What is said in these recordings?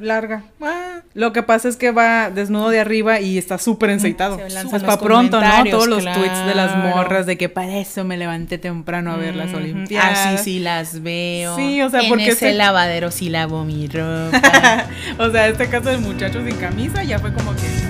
larga. Ah. Lo que pasa es que va desnudo de arriba y está súper enceitado. Pues para pronto, ¿no? Todos los tweets de las morras de que para eso me levanté temprano a ver las Olimpiadas. Ah, sí, las veo. Sí, o sea, en porque ese lavadero sí lavo mi ropa. o sea, este caso del muchacho sin camisa ya fue como que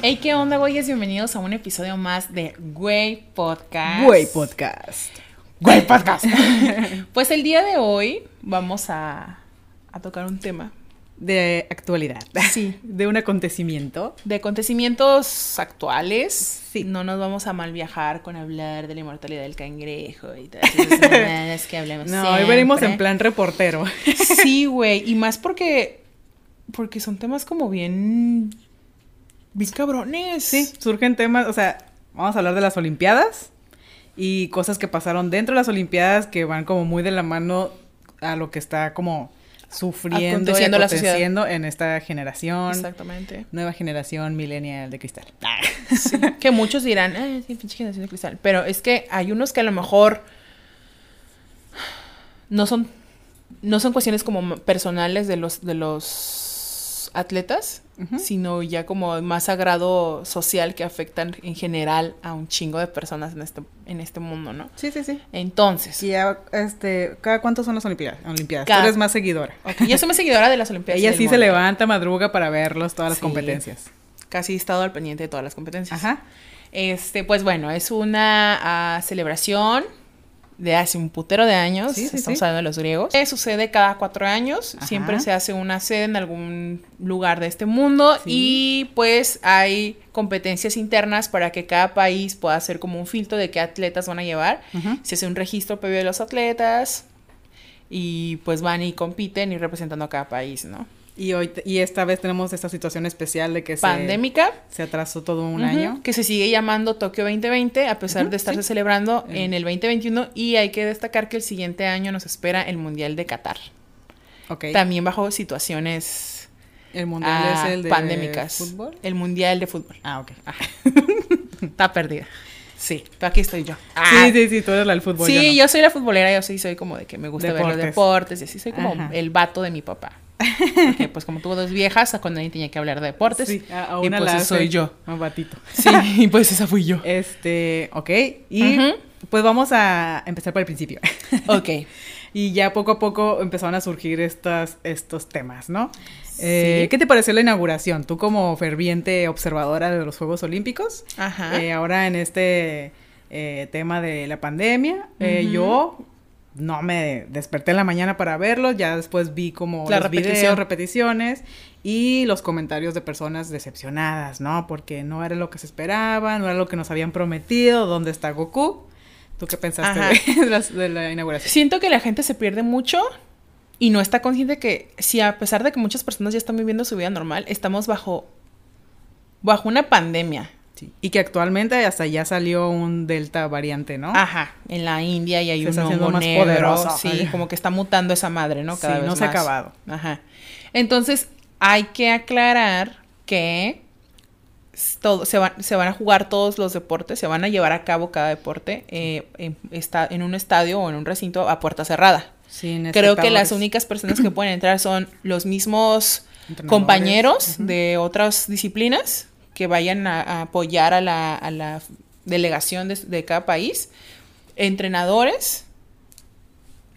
Hey, ¿qué onda, güeyes? Bienvenidos a un episodio más de Güey Podcast. Güey Podcast. Güey Podcast. pues el día de hoy vamos a, a tocar un tema. De actualidad. Sí. De un acontecimiento. De acontecimientos actuales. Sí. No nos vamos a mal viajar con hablar de la inmortalidad del cangrejo y todas esas que hablemos. No, hoy venimos en plan reportero. sí, güey. Y más porque. Porque son temas como bien bien cabrones. Sí, surgen temas, o sea, vamos a hablar de las Olimpiadas y cosas que pasaron dentro de las Olimpiadas que van como muy de la mano a lo que está como sufriendo y aconteciendo en esta generación. Exactamente. Nueva generación millennial de cristal. que muchos dirán, Ay, sí, pinche generación de cristal. Pero es que hay unos que a lo mejor no son, no son cuestiones como personales de los, de los atletas, sino ya como más sagrado social que afectan en general a un chingo de personas en este, en este mundo, ¿no? Sí, sí, sí. Entonces. Y este, ¿cada cuánto son las Olimpiadas? Olimpiadas. Tú eres más seguidora. Yo soy más seguidora de las Olimpiadas. Ella sí se levanta, madruga para verlos, todas las competencias. Casi he estado al pendiente de todas las competencias. Ajá. Este, pues bueno, es una ah, celebración de hace un putero de años, estamos hablando de los griegos. sucede cada cuatro años, siempre se hace una sede en algún lugar de este mundo y pues hay competencias internas para que cada país pueda hacer como un filtro de qué atletas van a llevar. Se hace un registro previo de los atletas y pues van y compiten y representando a cada país, ¿no? Y hoy y esta vez tenemos esta situación especial de que pandémica se, atrasó todo un año, que se sigue llamando Tokio 2020 a pesar de estarse celebrando en el 2021 y hay que destacar que el siguiente año nos espera el Mundial de Qatar. Okay. También bajo situaciones el mundial es ah, el de pandémicas. fútbol. El mundial de fútbol. Ah, ok. Está perdida. Sí, pero aquí estoy yo. sí, ah. sí, sí, tú eres la del fútbol. Sí, yo, soy la futbolera, yo sí soy como de que me gusta ver los deportes y así soy como el vato de mi papá. Porque pues como tuvo dos viejas, cuando alguien tenía que hablar de deportes. Sí, a, una y pues soy yo. Un batito. Sí, y pues esa fui yo. Este, ok. Y pues vamos a empezar por el principio. Ok. y ya poco a poco empezaron a surgir estas, estos temas, ¿no? Eh, ¿Qué te pareció la inauguración? Tú como ferviente observadora de los Juegos Olímpicos, Ajá. Eh, ahora en este eh, tema de la pandemia, yo no me desperté en la mañana para verlo, ya después vi como los videos, repeticiones y los comentarios de personas decepcionadas, ¿no? Porque no era lo que se esperaba, no era lo que nos habían prometido, ¿dónde está Goku? ¿Tú qué pensaste de, la, inauguración? Siento que la gente se pierde mucho y no está consciente que si a pesar de que muchas personas ya están viviendo su vida normal, estamos bajo bajo una pandemia. Y que actualmente hasta ya salió un delta variante, ¿no? Ajá, en la India y hay un hongo más poderoso. Sí, como que está mutando esa madre, ¿no? Cada sí, no se ha acabado. Ajá. Entonces, hay que aclarar que todo, se, se van a jugar todos los deportes, se van a llevar a cabo cada deporte eh, en, está, en un estadio o en un recinto a puerta cerrada. Sí, Creo que las únicas personas que pueden entrar son los mismos compañeros de otras disciplinas que vayan a, apoyar a la, delegación de, cada país, entrenadores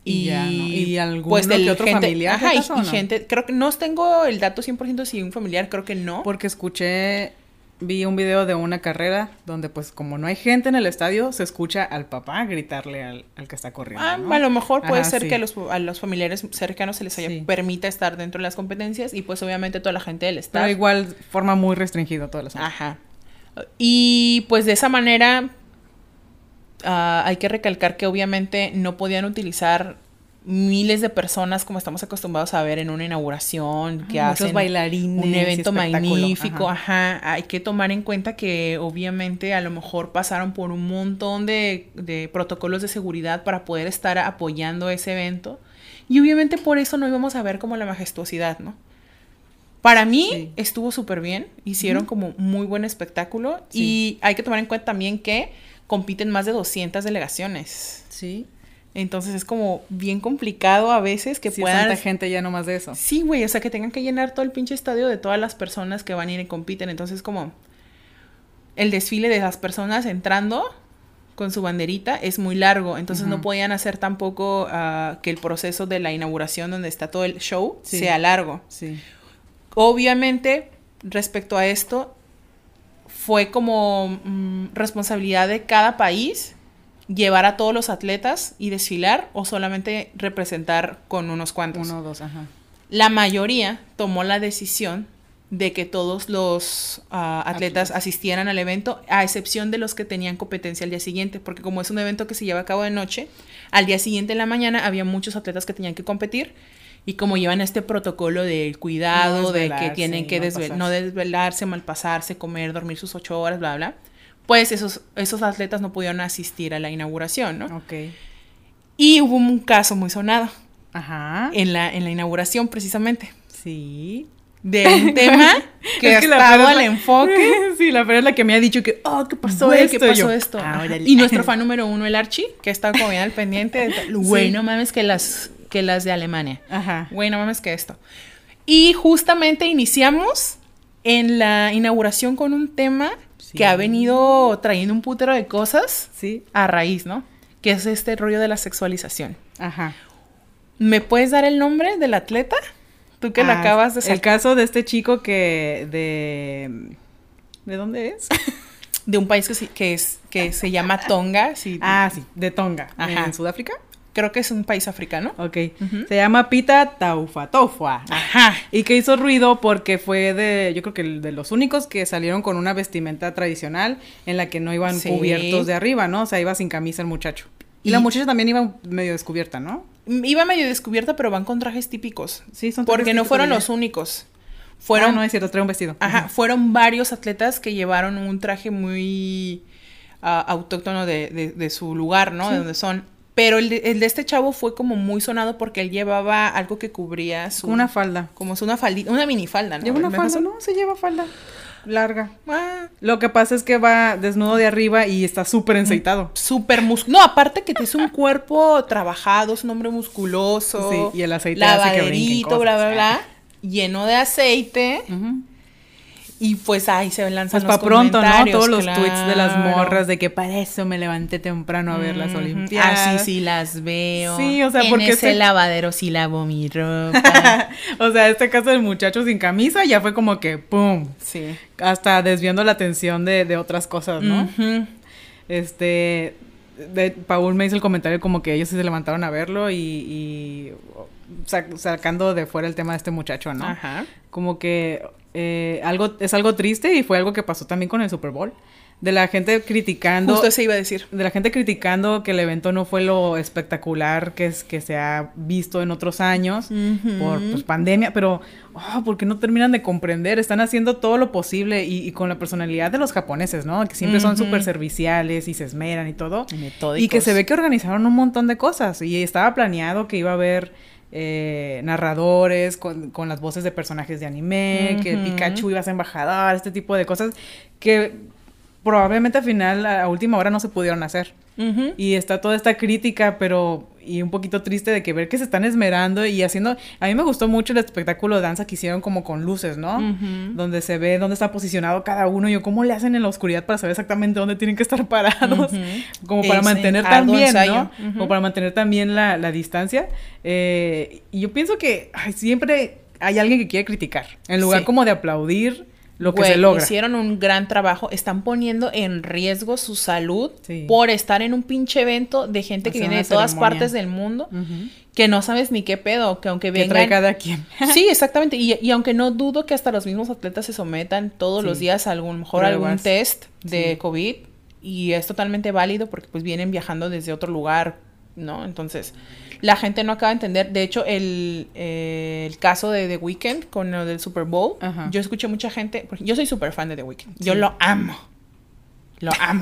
y, y algún pues, otro familiar. Ajá, y, gente, creo que no tengo el dato 100% si un familiar, creo que no. Porque escuché vi un video de una carrera donde pues como no hay gente en el estadio, se escucha al papá gritarle al, que está corriendo. Ah, a lo mejor puede ser que a los, a los, familiares cercanos se les haya, permita estar dentro de las competencias y pues obviamente toda la gente del estado. Pero igual forma muy restringido todas las Ajá. Y pues de esa manera ah, hay que recalcar que obviamente no podían utilizar miles de personas como estamos acostumbrados a ver en una inauguración que hacen bailarines un evento magnífico ajá. hay que tomar en cuenta que obviamente a lo mejor pasaron por un montón de, de, protocolos de seguridad para poder estar apoyando ese evento y obviamente por eso no íbamos a ver como la majestuosidad no Para mí estuvo súper bien, hicieron como muy buen espectáculo y hay que tomar en cuenta también que compiten más de 200 delegaciones. Sí. Entonces es como bien complicado a veces que sí, puedan. tanta gente ya no más de eso. Sí, güey, o sea que tengan que llenar todo el pinche estadio de todas las personas que van a ir y compiten. Entonces, como el desfile de las personas entrando con su banderita es muy largo. Entonces no podían hacer tampoco uh, que el proceso de la inauguración, donde está todo el show, sea largo. Sí. Obviamente, respecto a esto, fue como mm, responsabilidad de cada país llevar a todos los atletas y desfilar o solamente representar con unos cuantos. Uno o dos, ajá. La mayoría tomó la decisión de que todos los ah, atletas asistieran al evento, a excepción de los que tenían competencia al día siguiente, porque como es un evento que se lleva a cabo de noche, al día siguiente en la mañana había muchos atletas que tenían que competir y como llevan este protocolo del cuidado, de que tienen que no, no desvelarse, malpasarse, comer, dormir sus ocho horas, bla, bla, pues esos, esos atletas no pudieron asistir a la inauguración, ¿no? Ok. Y hubo un caso muy sonado. Ajá. En la, en la inauguración, precisamente. Sí. De un tema que, es estaba al enfoque. Sí, la verdad es la que me ha dicho que, oh, ¿qué pasó esto? ¿Qué pasó esto? Ah, y nuestro fan número uno, el Archie, que está como bien al pendiente. De Güey, no mames que las, que las de Alemania. Ajá. Güey, no mames que esto. Y justamente iniciamos en la inauguración con un tema que ha venido trayendo un putero de cosas sí. a raíz, ¿no? Que es este rollo de la sexualización. Ajá. ¿Me puedes dar el nombre del atleta? Tú que lo ah, acabas de sacar. El caso de este chico que de... ¿De dónde es? de un país que, que, es, que se llama Tonga. Sí. Ah, sí, de Tonga. Ajá. ¿En Sudáfrica? Creo que es un país africano. Ok. Se llama Pita Taufatofua. Ajá. Y que hizo ruido porque fue de, yo creo que de los únicos que salieron con una vestimenta tradicional en la que no iban cubiertos de arriba, ¿no? O sea, iba sin camisa el muchacho. Y, la muchacha también iba medio descubierta, ¿no? Iba medio descubierta, pero van con trajes típicos. Sí, son Porque no fueron los únicos. Fueron, ah, no es cierto, trae un vestido. Ajá, fueron varios atletas que llevaron un traje muy ah, autóctono de, de, su lugar, ¿no? De donde son. Pero el de, este chavo fue como muy sonado porque él llevaba algo que cubría su... Una falda. Como una faldita, una minifalda, ¿no? Lleva una falda, no, se lleva falda larga. Ah. Lo que pasa es que va desnudo de arriba y está súper enceitado. Súper musculoso. No, aparte que es un cuerpo trabajado, es un hombre musculoso. Sí, y el aceite hace que bla, bla, bla. Lleno de aceite. Y pues ahí se lanzan pues para pronto, ¿no? Todos los tweets de las morras de que para eso me levanté temprano a ver las Olimpiadas. Ah, sí, sí, las veo. Sí, o sea, porque ese este lavadero sí lavo mi ropa. o sea, este caso del muchacho sin camisa ya fue como que pum. Sí. Hasta desviando la atención de, de otras cosas, ¿no? Este de, Paul me hizo el comentario como que ellos se levantaron a verlo y, y sacando de fuera el tema de este muchacho, ¿no? Ajá. Como que eh, algo, es algo triste y fue algo que pasó también con el Super Bowl. De la gente criticando. Justo se iba a decir. De la gente criticando que el evento no fue lo espectacular que, es, que se ha visto en otros años por pues, pandemia, pero oh, porque no terminan de comprender. Están haciendo todo lo posible y, con la personalidad de los japoneses, ¿no? Que siempre son súper serviciales y se esmeran y todo. Y que se ve que organizaron un montón de cosas y estaba planeado que iba a haber eh, narradores con, las voces de personajes de anime, que Pikachu iba a ser embajador, este tipo de cosas que probablemente al final, a última hora, no se pudieron hacer. Y está toda esta crítica, pero y un poquito triste de que ver que se están esmerando y haciendo. A mí me gustó mucho el espectáculo de danza que hicieron como con luces, ¿no? Donde se ve dónde está posicionado cada uno y cómo le hacen en la oscuridad para saber exactamente dónde tienen que estar parados, como para mantener también, ¿no? Como para mantener también la, la distancia. Eh, y yo pienso que siempre hay alguien que quiere criticar, en lugar como de aplaudir lo que se logra. Hicieron un gran trabajo, están poniendo en riesgo su salud por estar en un pinche evento de gente que viene de todas partes del mundo, que no sabes ni qué pedo, que aunque vengan... Que trae cada quien. sí, exactamente, y, aunque no dudo que hasta los mismos atletas se sometan todos los días a algún, mejor algún test de COVID, y es totalmente válido porque pues vienen viajando desde otro lugar, ¿no? Entonces la gente no acaba de entender. De hecho, el, el caso de The Weeknd con el del Super Bowl, yo escuché mucha gente, yo soy súper fan de The Weeknd, yo lo amo, lo amo.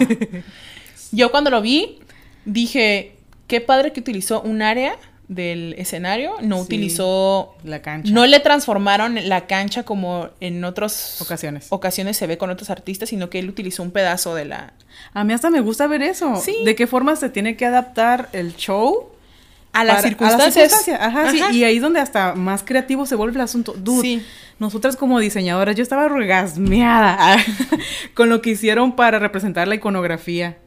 yo cuando lo vi, dije, qué padre que utilizó un área del escenario, no utilizó la cancha. No le transformaron la cancha como en otras ocasiones. Ocasiones se ve con otros artistas, sino que él utilizó un pedazo de la A mí hasta me gusta ver eso. Sí. De qué forma se tiene que adaptar el show a las circunstancias. Ajá, sí. Y ahí es donde hasta más creativo se vuelve el asunto. Dude, sí. nosotras como diseñadoras, yo estaba regasmeada con lo que hicieron para representar la iconografía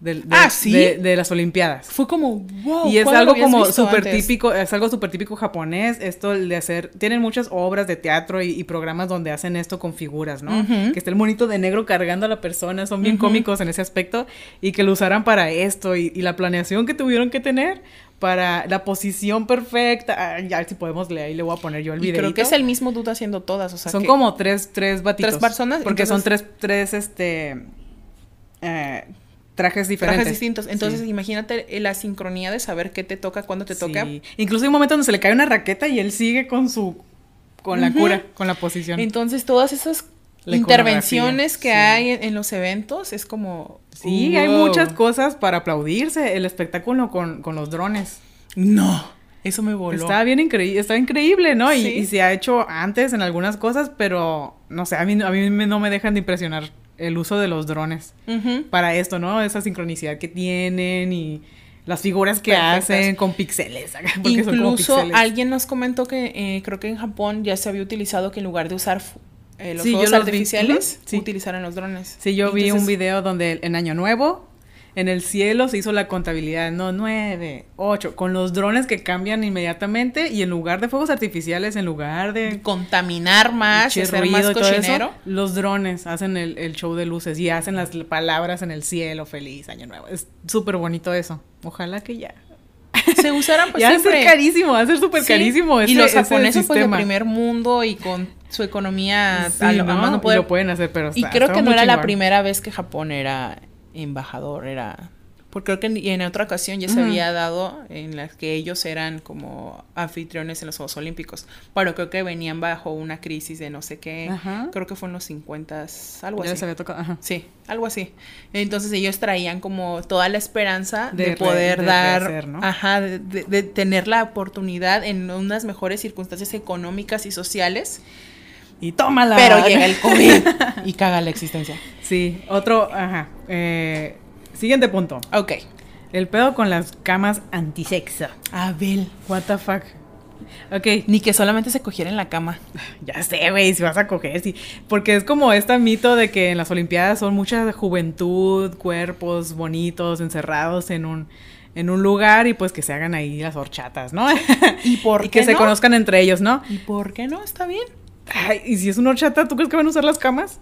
de, ah, ¿sí? de, las Olimpiadas. Fue como, wow. Y es algo como súper típico, es algo súper típico japonés, esto de hacer, tienen muchas obras de teatro y, programas donde hacen esto con figuras, ¿no? Que está el monito de negro cargando a la persona, son bien cómicos en ese aspecto, y que lo usaran para esto, y, la planeación que tuvieron que tener para la posición perfecta. ya si podemos leer, ahí le voy a poner yo el video. Creo que es el mismo duda haciendo todas, o sea Son como tres, tres batitos. Tres personas. Porque son tres, tres, este... Eh, trajes diferentes. Trajes distintos. Entonces, imagínate la sincronía de saber qué te toca, cuándo te toca. Incluso hay un momento donde se le cae una raqueta y él sigue con su con la cura, con la posición. Entonces, todas esas intervenciones que hay en, los eventos es como Sí, hay muchas cosas para aplaudirse, el espectáculo con, con los drones. No. Eso me voló. Estaba bien increíble, está increíble, ¿no? Y, y, se ha hecho antes en algunas cosas, pero no sé, a mí, a mí no me dejan de impresionar el uso de los drones para esto, ¿no? Esa sincronicidad que tienen y las figuras que hacen con píxeles. Incluso alguien nos comentó que eh, creo que en Japón ya se había utilizado que en lugar de usar eh, los fuegos artificiales, utilizaran los drones. Sí, yo vi un video donde en Año Nuevo en el cielo se hizo la contabilidad, no, nueve, ocho, con los drones que cambian inmediatamente y en lugar de fuegos artificiales, en lugar de... Contaminar más, ser más cochinero. los drones hacen el, show de luces y hacen las palabras en el cielo, feliz, año nuevo. Es súper bonito eso. Ojalá que ya se usaran pues ya siempre. Va a ser carísimo, va a ser súper carísimo. y los japoneses pues de primer mundo y con su economía a lo, ¿no? no lo pueden hacer, pero Y creo que no era la primera vez que Japón era embajador, era... Porque creo que en, otra ocasión ya se había dado en las que ellos eran como anfitriones en los Juegos Olímpicos, pero creo que venían bajo una crisis de no sé qué, creo que fue en los 50, algo ya así. Se había tocado. Sí, algo así. Entonces ellos traían como toda la esperanza de, poder dar, ajá, de, de tener la oportunidad en unas mejores circunstancias económicas y sociales y tómala. Pero llega el COVID y caga la existencia. Sí, otro, ajá. Eh, siguiente punto. Ok. El pedo con las camas antisexo. Abel. What the fuck. Ok. Ni que solamente se cogiera en la cama. Ya sé, güey, si vas a coger, sí. Porque es como este mito de que en las Olimpiadas son mucha juventud, cuerpos bonitos, encerrados en un en un lugar y pues que se hagan ahí las horchatas, ¿no? ¿Y por que se conozcan entre ellos, ¿no? ¿Y por qué no? Está bien. Ay, ¿y si es una horchata, tú crees que van a usar las camas?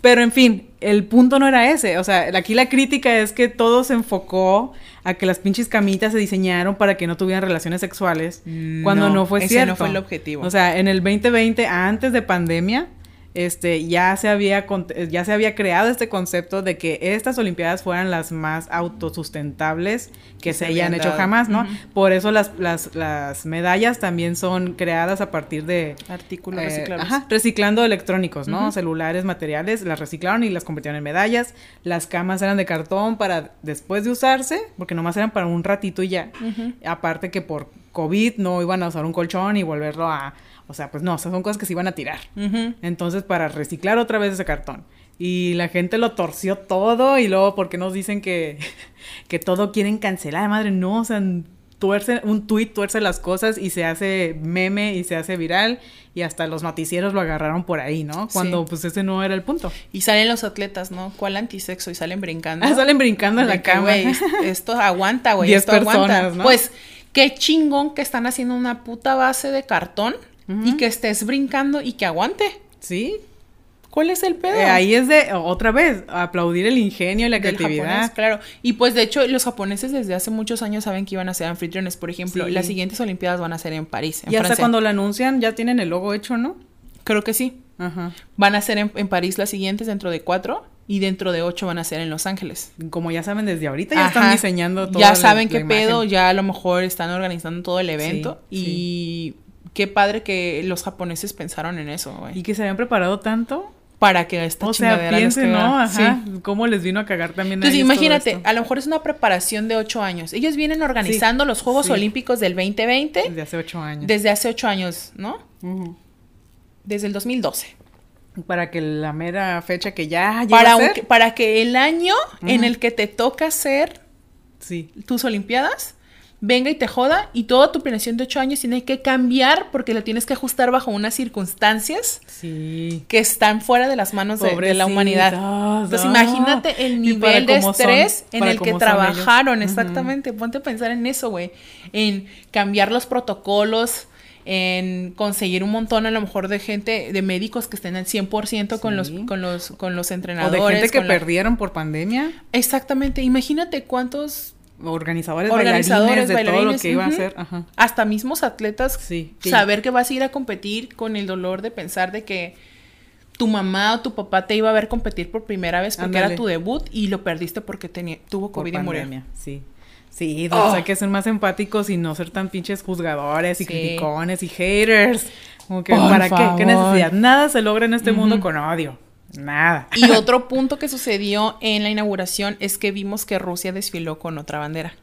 Pero en fin, el punto no era ese. O sea, aquí la crítica es que todo se enfocó a que las pinches camitas se diseñaron para que no tuvieran relaciones sexuales. cuando no fue ese no fue el objetivo. O sea, en el 2020, antes de pandemia, este, ya se había, ya se había creado este concepto de que estas Olimpiadas fueran las más autosustentables que, se, hayan hecho jamás, ¿no? Por eso las, las, las, medallas también son creadas a partir de... Artículos eh. Ajá, reciclando electrónicos, ¿no? Celulares, materiales, las reciclaron y las convirtieron en medallas. Las camas eran de cartón para después de usarse, porque nomás eran para un ratito y ya. Aparte que por COVID no iban a usar un colchón y volverlo a o sea, pues no, son cosas que se iban a tirar. Entonces, para reciclar otra vez ese cartón. Y la gente lo torció todo y luego, ¿por qué nos dicen que, que todo quieren cancelar? Madre, no, o sea, tuerce, un tuit tuerce las cosas y se hace meme y se hace viral y hasta los noticieros lo agarraron por ahí, ¿no? Cuando pues ese no era el punto. Y salen los atletas, ¿no? ¿Cuál antisexo? Y salen brincando. Ah, salen brincando en la cama. esto aguanta, güey, esto aguanta. ¿no? Pues qué chingón que están haciendo una puta base de cartón y que estés brincando y que aguante. Sí. ¿Cuál es el pedo? Eh, ahí es de, otra vez, aplaudir el ingenio y la creatividad. claro. Y pues de hecho, los japoneses desde hace muchos años saben que iban a ser anfitriones. Por ejemplo, las siguientes Olimpiadas van a ser en París. y hasta cuando lo anuncian ya tienen el logo hecho, ¿no? Creo que sí. Ajá. Van a ser en, París las siguientes dentro de cuatro y dentro de ocho van a ser en Los Ángeles. Como ya saben desde ahorita, ya están diseñando todo. Ya saben qué pedo, ya a lo mejor están organizando todo el evento y qué padre que los japoneses pensaron en eso, güey. Y que se habían preparado tanto para que esta o sea, piense, ¿no? Ajá. ¿Cómo les vino a cagar también Entonces, imagínate, a lo mejor es una preparación de ocho años. Ellos vienen organizando los Juegos Olímpicos del 2020. Desde hace ocho años. Desde hace ocho años, ¿no? Desde el 2012. Para que la mera fecha que ya para, a ser. para que el año en el que te toca hacer tus Olimpiadas venga y te joda y toda tu planeación de ocho años tiene que cambiar porque lo tienes que ajustar bajo unas circunstancias que están fuera de las manos de, la humanidad. Entonces imagínate el nivel de estrés en el que trabajaron, exactamente. Ponte a pensar en eso, güey. En cambiar los protocolos, en conseguir un montón a lo mejor de gente, de médicos que estén al 100% con, los, con, los, con los entrenadores. O de gente que perdieron por pandemia. Exactamente. Imagínate cuántos organizadores, organizadores bailarines, de todo lo que iba a hacer. Hasta mismos atletas, sí, saber que vas a ir a competir con el dolor de pensar de que tu mamá o tu papá te iba a ver competir por primera vez porque era tu debut y lo perdiste porque tenía, tuvo COVID y murió. Sí. Sí, o sea, hay que ser más empáticos y no ser tan pinches juzgadores y criticones y haters. Como que, ¿para qué? ¿Qué necesidad? Nada se logra en este mundo con odio. Nada. Y otro punto que sucedió en la inauguración es que vimos que Rusia desfiló con otra bandera.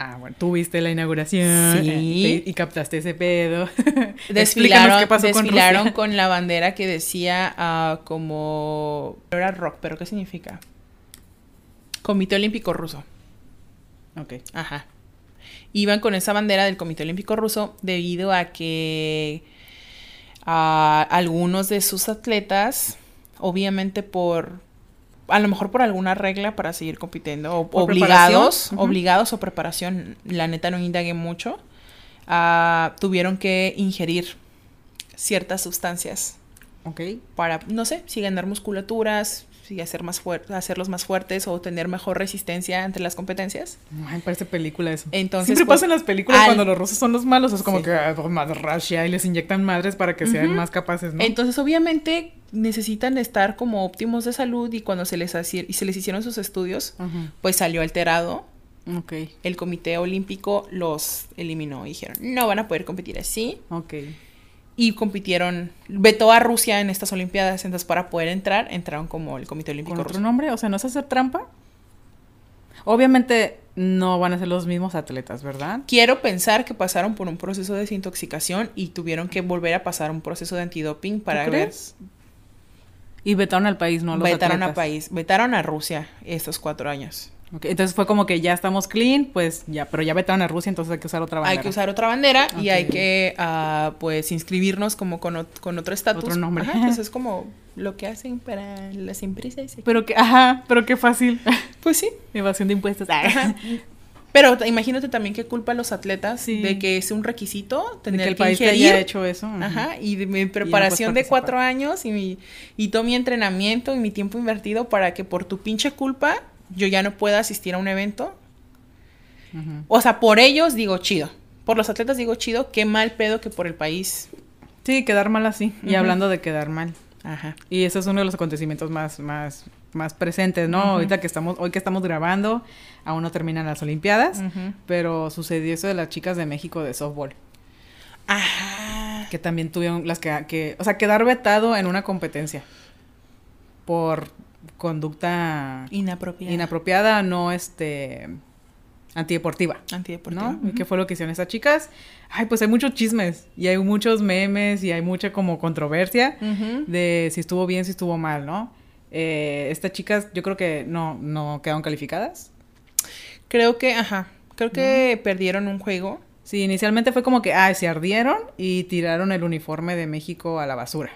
Ah, bueno, tú viste la inauguración sí. y captaste ese pedo. Desfilaron, qué pasó desfilaron con, con, la bandera que decía uh, como... Era rock, pero ¿qué significa? Comité Olímpico Ruso. Ok. Ajá. Iban con esa bandera del Comité Olímpico Ruso debido a que uh, algunos de sus atletas obviamente por a lo mejor por alguna regla para seguir compitiendo o obligados, obligados o preparación, la neta no indagué mucho, uh, tuvieron que ingerir ciertas sustancias. Ok. Para, no sé, si ganar musculaturas, y hacer más hacerlos más fuertes o tener mejor resistencia entre las competencias. Ay, parece película eso. Entonces, Siempre pues, pasa en las películas cuando los rusos son los malos, es como que ah, más Russia y les inyectan madres para que sean más capaces, ¿no? Entonces, obviamente necesitan estar como óptimos de salud y cuando se les y se les hicieron sus estudios, pues salió alterado. Okay. El Comité Olímpico los eliminó y dijeron, "No van a poder competir así." Ok y compitieron, vetó a Rusia en estas Olimpiadas, entonces para poder entrar, entraron como el Comité Olímpico ¿Con otro nombre? O sea, ¿no es hacer trampa? Obviamente no van a ser los mismos atletas, ¿verdad? Quiero pensar que pasaron por un proceso de desintoxicación y tuvieron que volver a pasar un proceso de antidoping para ver... Crees? Y vetaron al país, ¿no? Los vetaron al país, vetaron a Rusia estos cuatro años. Entonces fue como que ya estamos clean, pues ya, pero ya vetaron a Rusia, entonces hay que usar otra bandera. Hay que usar otra bandera y hay que, uh, pues, inscribirnos como con, con otro estatus. Otro nombre. Ajá, entonces es como lo que hacen para las empresas. Pero que, ajá, pero qué fácil. Pues sí. Evasión de impuestos. Pero imagínate también qué culpa a los atletas de que es un requisito tener que el país haya hecho eso. Ajá, y de mi preparación de cuatro años y, mi, y todo mi entrenamiento y mi tiempo invertido para que por tu pinche culpa yo ya no puedo asistir a un evento. O sea, por ellos digo chido. Por los atletas digo chido, qué mal pedo que por el país. Sí, quedar mal así. Y hablando de quedar mal. Ajá. Y ese es uno de los acontecimientos más, más, más presentes, ¿no? Ahorita que estamos, hoy que estamos grabando, aún no terminan las Olimpiadas, pero sucedió eso de las chicas de México de softball. Ajá. Que también tuvieron las que, que, o sea, quedar vetado en una competencia por conducta inapropiada, inapropiada no este antideportiva. Antideportiva. ¿no? ¿Y qué fue lo que hicieron estas chicas? Ay, pues hay muchos chismes y hay muchos memes y hay mucha como controversia de si estuvo bien, si estuvo mal, ¿no? Eh, estas chicas yo creo que no, no quedaron calificadas. Creo que, ajá, creo que perdieron un juego. Sí, inicialmente fue como que, ay, se ardieron y tiraron el uniforme de México a la basura.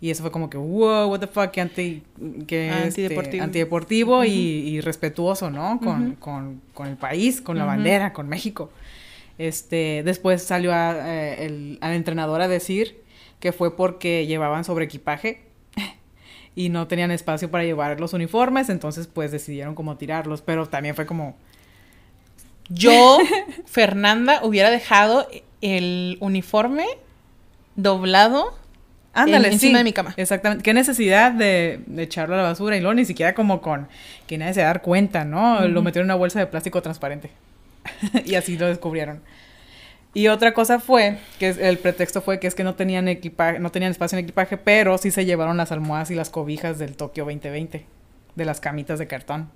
Y eso fue como que, wow, what the fuck, que, anti, que antideportivo, antideportivo y, respetuoso, ¿no? Con, con, con, el país, con la bandera, con México. Este, después salió a, eh, el, a la entrenadora a decir que fue porque llevaban sobre equipaje y no tenían espacio para llevar los uniformes, entonces pues decidieron como tirarlos, pero también fue como... Yo, Fernanda, hubiera dejado el uniforme doblado Ándale, encima de mi cama. Exactamente. Qué necesidad de, echarlo a la basura y luego ni siquiera como con que nadie se dar cuenta, ¿no? Lo metieron en una bolsa de plástico transparente. y así lo descubrieron. Y otra cosa fue, que el pretexto fue que es que no tenían equipaje, no tenían espacio en equipaje, pero sí se llevaron las almohadas y las cobijas del Tokio 2020, de las camitas de cartón.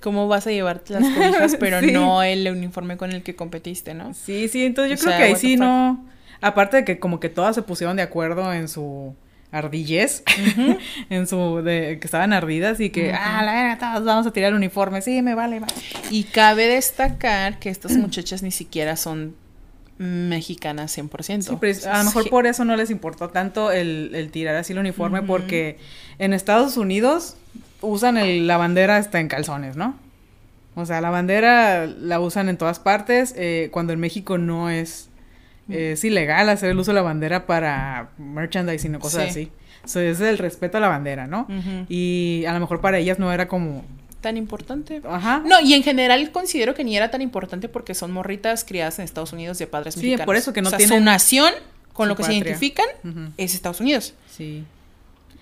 ¿Cómo vas a llevar las cobijas, pero no el uniforme con el que competiste, no? Sí, sí, entonces yo creo que ahí sí no. Aparte de que como que todas se pusieron de acuerdo en su ardillez, en su, de, que estaban ardidas y que, ah, la verga, todos vamos a tirar el uniforme, sí, me vale, vale. Y cabe destacar que estas muchachas ni siquiera son mexicanas 100%. Sí, pero a lo mejor por eso no les importó tanto el, tirar así el uniforme, porque en Estados Unidos usan la bandera hasta en calzones, ¿no? O sea, la bandera la usan en todas partes, eh, cuando en México no es es ilegal hacer el uso de la bandera para merchandising o cosas así. Eso es el respeto a la bandera, ¿no? Y a lo mejor para ellas no era como tan importante. Ajá. No, y en general considero que ni era tan importante porque son morritas criadas en Estados Unidos de padres sí, por eso que no o sea, Su nación, con lo que se identifican, es Estados Unidos. Sí.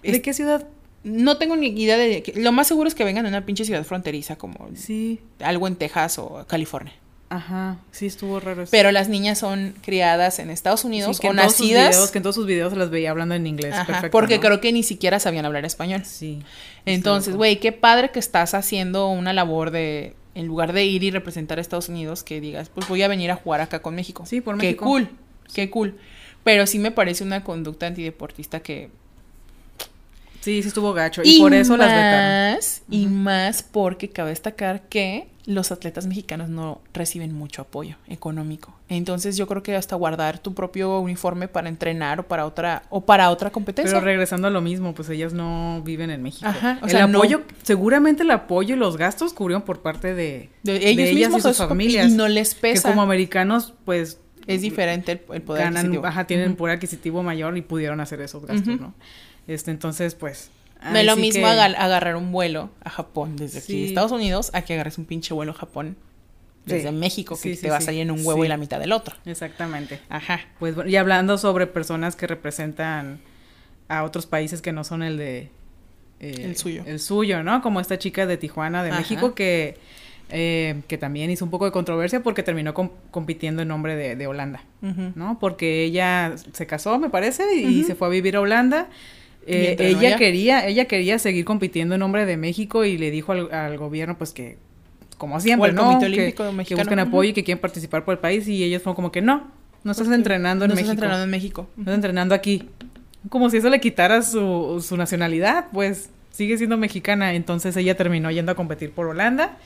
¿De qué ciudad? No tengo ni idea de... Lo más seguro es que vengan de una pinche ciudad fronteriza como... Sí. Algo en Texas o California. Ajá, sí estuvo raro. Pero las niñas son criadas en Estados Unidos o nacidas. que en todos sus videos las veía hablando en inglés. Ajá, porque creo que ni siquiera sabían hablar español. Sí. Entonces, güey, qué padre que estás haciendo una labor de, en lugar de ir y representar a Estados Unidos, que digas, pues voy a venir a jugar acá con México. Sí, por México. Qué cool, qué cool. Pero sí me parece una conducta antideportista que Sí, sí estuvo gacho. Y, por eso las vetaron. Y más porque cabe destacar que los atletas mexicanos no reciben mucho apoyo económico. Entonces yo creo que hasta guardar tu propio uniforme para entrenar o para otra o para otra competencia. Pero regresando a lo mismo, pues ellas no viven en México. Ajá, o el apoyo, seguramente el apoyo y los gastos cubrieron por parte de, ellos ellas mismos y sus familias. Y no les pesa. Que como americanos, pues es diferente el, poder adquisitivo. Ajá, tienen uh poder adquisitivo mayor y pudieron hacer esos gastos, ¿no? Este, entonces, pues. No es lo mismo agarrar un vuelo a Japón desde aquí Estados Unidos a que agarres un pinche vuelo a Japón desde México, que te vas a ir en un huevo y la mitad del otro. Exactamente. Ajá. Pues y hablando sobre personas que representan a otros países que no son el de eh, el suyo. El suyo, ¿no? Como esta chica de Tijuana, de México, que, eh, que también hizo un poco de controversia porque terminó compitiendo en nombre de, Holanda, ¿no? Porque ella se casó, me parece, y se fue a vivir a Holanda. Eh, ella quería, ella quería seguir compitiendo en nombre de México y le dijo al, gobierno pues que, como siempre, ¿no? que, que, busquen apoyo y que quieren participar por el país y ellos fueron como que no, no estás entrenando en no México. Estás entrenando en México. Estás entrenando aquí. Como si eso le quitara su, su nacionalidad, pues sigue siendo mexicana. Entonces ella terminó yendo a competir por Holanda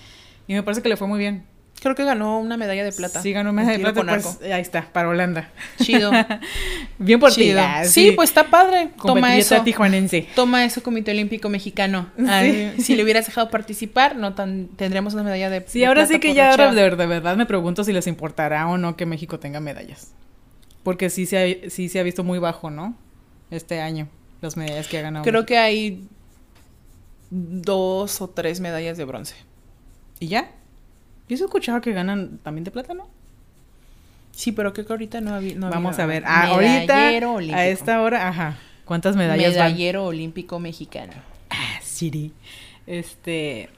y me parece que le fue muy bien. Creo que ganó una medalla de plata. Sí, ganó una medalla de plata. Pues, ahí está, para Holanda. Chido. Bien por ti. Sí, pues está padre. Toma eso. tijuanense. Toma eso, Comité Olímpico Mexicano. si le hubieras dejado participar, no tan, tendríamos una medalla de Sí, ahora sí que ya ahora de, verdad me pregunto si les importará o no que México tenga medallas. Porque sí se ha, sí se ha visto muy bajo, ¿no? Este año, las medallas que ha ganado. Creo que hay dos o tres medallas de bronce. ¿Y ya? Yo he escuchado que ganan también de plata, ¿no? Sí, pero creo que ahorita no había. Vamos a ver. Ah, ahorita, a esta hora, ajá. ¿Cuántas medallas Medallero olímpico mexicano. Ah, Siri. Este.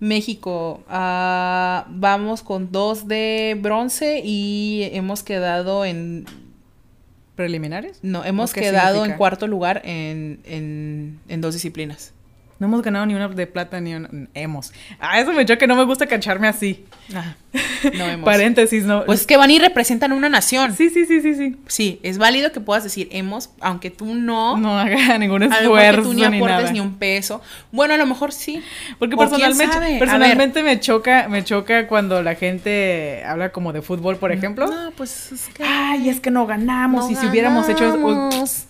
México, uh, vamos con dos de bronce y hemos quedado en... ¿Preliminares? No, hemos quedado en cuarto lugar en, en, en dos disciplinas. No hemos ganado ni una de plata ni una. Hemos. Ah, eso me que no me gusta cacharme así. Ajá. No hemos. Paréntesis, no. Pues es que van y representan una nación. Sí, sí, sí, sí, sí. Sí, es válido que puedas decir hemos, aunque tú no. No haga ningún esfuerzo. Tú ni aportes ni, un peso. Bueno, a lo mejor sí. Porque personalmente, personalmente me choca, me choca cuando la gente habla como de fútbol, por ejemplo. No, pues es que. Ay, es que no ganamos. y si hubiéramos hecho.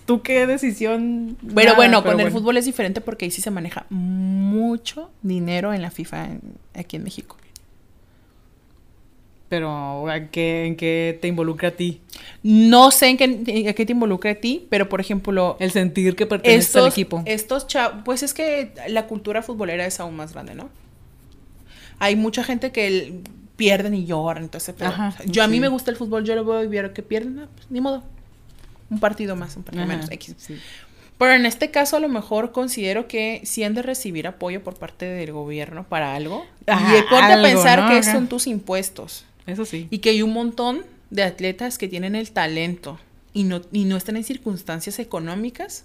¿Tú qué decisión? Pero bueno, con el fútbol es diferente porque ahí sí se maneja mucho dinero en la FIFA aquí en México. Pero ¿en qué, ¿en qué te involucra a ti? No sé en qué, qué te involucra a ti, pero por ejemplo... El sentir que perteneces al equipo. Estos chavos... Pues es que la cultura futbolera es aún más grande, ¿no? Hay mucha gente que pierden y lloran, entonces... Pero, yo a mí me gusta el fútbol, yo lo voy a ver que pierden, pues, ni modo. Un partido más, un partido menos, X. Pero en este caso a lo mejor considero que sí han de recibir apoyo por parte del gobierno para algo. y ponte a pensar que son tus impuestos. Eso sí. Y que hay un montón de atletas que tienen el talento y no, y no están en circunstancias económicas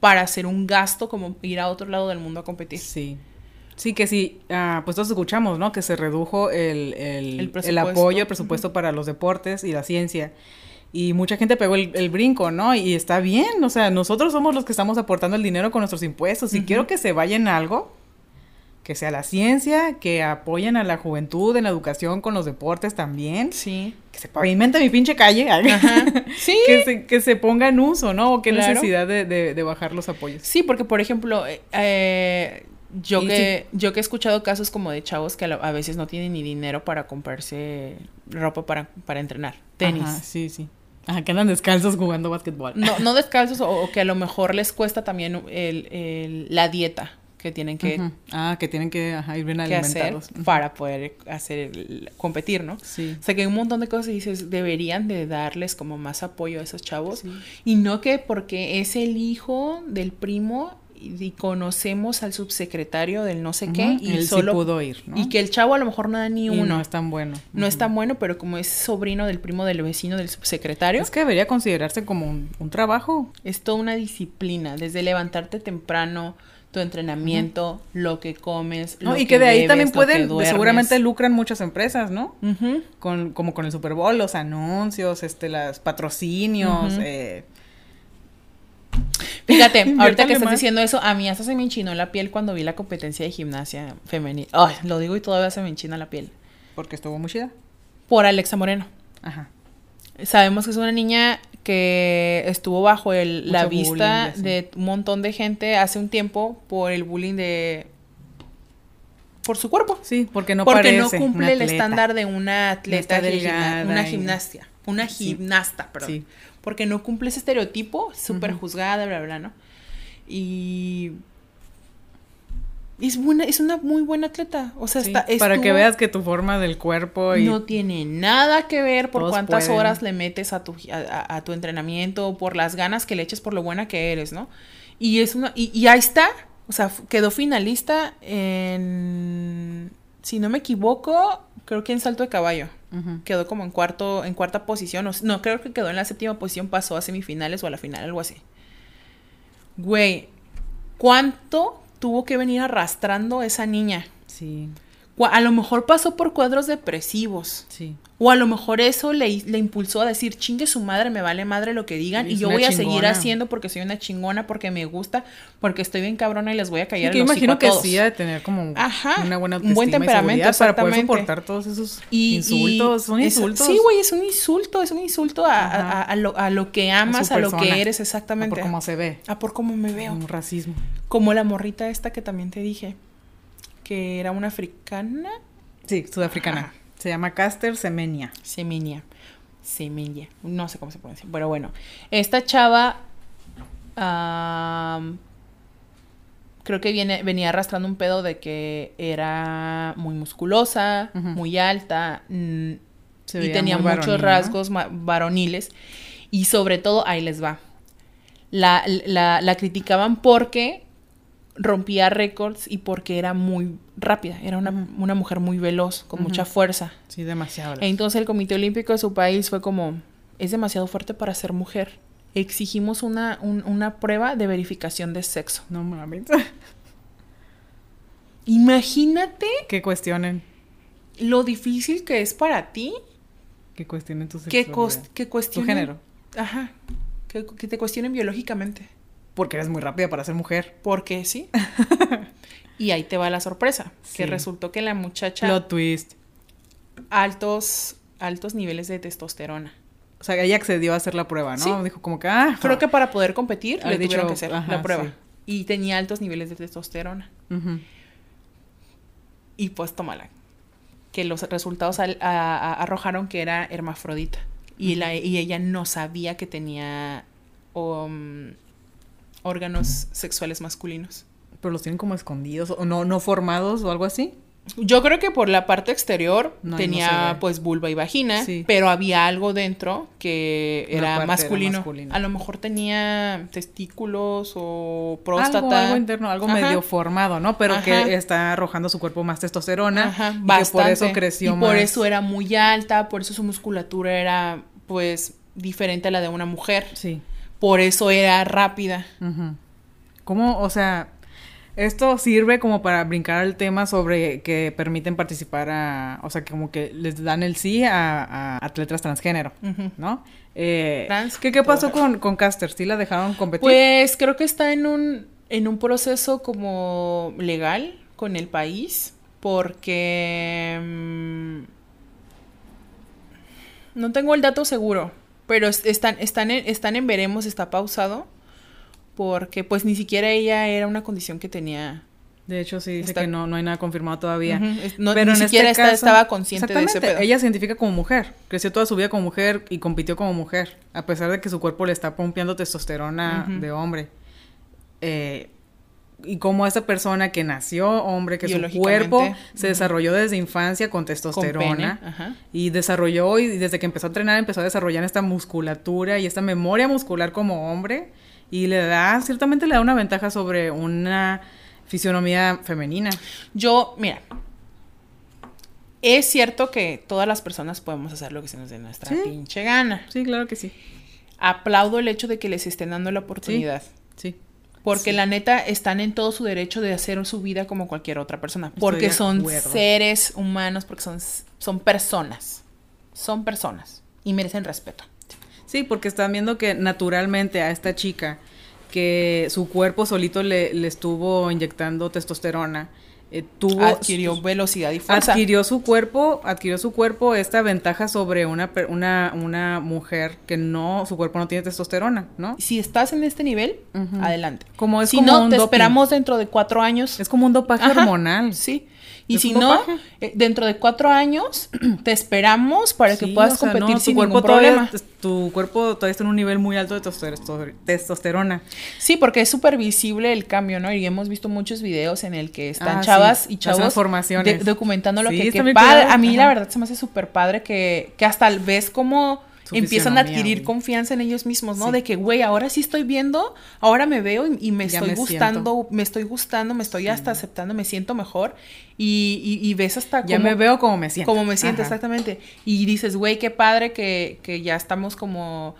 para hacer un gasto como ir a otro lado del mundo a competir. Sí. Sí, que sí, ah, pues todos escuchamos, ¿no? Que se redujo el, el, el, apoyo, el presupuesto para los deportes y la ciencia y mucha gente pegó el, brinco, ¿no? Y está bien, o sea, nosotros somos los que estamos aportando el dinero con nuestros impuestos y quiero que se vaya en algo, que sea la ciencia, que apoyen a la juventud en la educación con los deportes también. Sí. Que se pavimente mi pinche calle. Sí. que, se, que se ponga en uso, ¿no? O qué necesidad de, de, bajar los apoyos. Sí, porque por ejemplo, eh, eh yo que, yo que he escuchado casos como de chavos que a, veces no tienen ni dinero para comprarse ropa para, para entrenar, tenis. sí, sí. Ajá, que andan descalzos jugando básquetbol. No, no descalzos o, que a lo mejor les cuesta también el, la dieta que tienen que... Ah, que tienen que ir bien alimentados. para poder hacer, competir, ¿no? Sí. O sea, que hay un montón de cosas y dices, deberían de darles como más apoyo a esos chavos. Y no que porque es el hijo del primo y conocemos al subsecretario del no sé qué y Él solo pudo ir, ¿no? y que el chavo a lo mejor no da ni uno. no es tan bueno. No es tan bueno, pero como es sobrino del primo del vecino del subsecretario. Es que debería considerarse como un, trabajo. Es toda una disciplina, desde levantarte temprano, tu entrenamiento, lo que comes, no, y que, de ahí también pueden, seguramente lucran muchas empresas, ¿no? con, como con el Super Bowl, los anuncios, este, los patrocinios, eh, Fíjate, ahorita que estás diciendo eso, a mí hasta se me enchinó la piel cuando vi la competencia de gimnasia femenina. Ay, lo digo y todavía se me enchina la piel. ¿Porque estuvo muy chida? Por Alexa Moreno. Ajá. Sabemos que es una niña que estuvo bajo el, la vista de un montón de gente hace un tiempo por el bullying de por su cuerpo. Sí, porque no porque no cumple el estándar de una atleta de una gimnasia, una gimnasta, perdón. Sí porque no cumple ese estereotipo, súper juzgada, bla, bla, ¿no? Y es buena, es una muy buena atleta. O sea, está, para que veas que tu forma del cuerpo y... no tiene nada que ver por cuántas horas le metes a tu, a, tu entrenamiento, por las ganas que le eches por lo buena que eres, ¿no? Y es una, y, y ahí está. O sea, quedó finalista en si no me equivoco, creo que en salto de caballo. Quedó como en cuarto, en cuarta posición. no, creo que quedó en la séptima posición, pasó a semifinales o a la final, algo así. Güey, ¿cuánto tuvo que venir arrastrando esa niña? Sí. A lo mejor pasó por cuadros depresivos. Sí. O a lo mejor eso le, le, impulsó a decir, chingue su madre, me vale madre lo que digan y, yo voy a seguir haciendo porque soy una chingona, porque me gusta, porque estoy bien cabrona y les voy a callar sí, el imagino que sí de tener como una buena un buen temperamento para poder soportar todos esos insultos. son insultos. sí, güey, es un insulto, es un insulto a, a, lo, a lo, que amas, a, lo que eres exactamente. A por cómo se ve. A por cómo me veo. Un racismo. Como la morrita esta que también te dije, que era una africana. Sí, sudafricana. Se llama Caster Semenia. Semenia. Semenia. No sé cómo se decir. Pero bueno, esta chava creo que viene, venía arrastrando un pedo de que era muy musculosa, muy alta mm, y tenía muchos rasgos varoniles. Y sobre todo, ahí les va. La, la, la criticaban porque rompía récords y porque era muy rápida, era una, mujer muy veloz, con mucha fuerza. Sí, demasiado. Entonces el Comité Olímpico de su país fue como, es demasiado fuerte para ser mujer. Exigimos una, una prueba de verificación de sexo. No mames. Imagínate. Que cuestionen. Lo difícil que es para ti. Que cuestionen tu sexualidad. Que, cuestionen. Tu género. Ajá. Que, que te cuestionen biológicamente. Porque eres muy rápida para ser mujer. Porque sí. y ahí te va la sorpresa. Que resultó que la muchacha. Lo twist. Altos, altos niveles de testosterona. O sea, ella accedió a hacer la prueba, ¿no? Dijo como que, ah. Creo que para poder competir le tuvieron que hacer la prueba. Y tenía altos niveles de testosterona. Y pues tómala. Que los resultados arrojaron que era hermafrodita. Y, la, y ella no sabía que tenía um, órganos sexuales masculinos. Pero los tienen como escondidos o no, no formados o algo así. Yo creo que por la parte exterior tenía pues vulva y vagina, pero había algo dentro que era masculino. A lo mejor tenía testículos o próstata. Algo, interno, algo medio formado, ¿no? Pero que está arrojando su cuerpo más testosterona. Ajá, y por eso creció y por eso era muy alta, por eso su musculatura era pues diferente a la de una mujer. Sí. Por eso era rápida. ¿Cómo, o sea, esto sirve como para brincar al tema sobre que permiten participar a, o sea, como que les dan el sí a, atletas transgénero, ¿no? Eh, ¿qué, ¿Qué pasó con, con Caster? ¿Sí la dejaron competir? Pues creo que está en un, en un proceso como legal con el país, porque... Mm, no tengo el dato seguro, pero están, están, en, están en veremos, está pausado porque pues ni siquiera ella era una condición que tenía. De hecho, sí, dice que no, no hay nada confirmado todavía. no, Pero ni este siquiera estaba consciente de ese pedo. Ella se identifica como mujer. Creció toda su vida como mujer y compitió como mujer. A pesar de que su cuerpo le está pompeando testosterona de hombre. Eh, y como esa persona que nació hombre, que su cuerpo se desarrolló desde infancia con testosterona y desarrolló y desde que empezó a entrenar empezó a desarrollar esta musculatura y esta memoria muscular como hombre y le da, ciertamente le da una ventaja sobre una fisionomía femenina. Yo, mira, es cierto que todas las personas podemos hacer lo que se nos dé nuestra pinche gana. Sí, claro que sí. Aplaudo el hecho de que les estén dando la oportunidad. Sí. Porque la neta están en todo su derecho de hacer su vida como cualquier otra persona. Porque son seres humanos, porque son, son personas. Son personas. Y merecen respeto. Sí, porque están viendo que naturalmente a esta chica, que su cuerpo solito le, le estuvo inyectando testosterona, eh, tuvo adquirió velocidad y fuerza. Adquirió su cuerpo, adquirió su cuerpo esta ventaja sobre una, una, una mujer que no, su cuerpo no tiene testosterona, ¿no? Si estás en este nivel, adelante. Como es si no, te esperamos dentro de cuatro años. Es como un dopaje hormonal. Sí. Y si no, eh, dentro de cuatro años te esperamos para que puedas competir sin ningún problema. tu cuerpo todavía está en un nivel muy alto de testosterona. Sí, porque es súper visible el cambio, ¿no? Y hemos visto muchos videos en el que están ah, chavas y chavos documentando lo que, que padre. A mí la verdad se me hace súper padre que, que hasta ves como empiezan a adquirir confianza en ellos mismos, ¿no? De que, güey, ahora sí estoy viendo, ahora me veo y, me estoy gustando, me estoy gustando, me estoy hasta aceptando, me siento mejor. Y, y, ves hasta como... Ya me veo como me siento. Como me siento, exactamente. Y dices, güey, qué padre que, que ya estamos como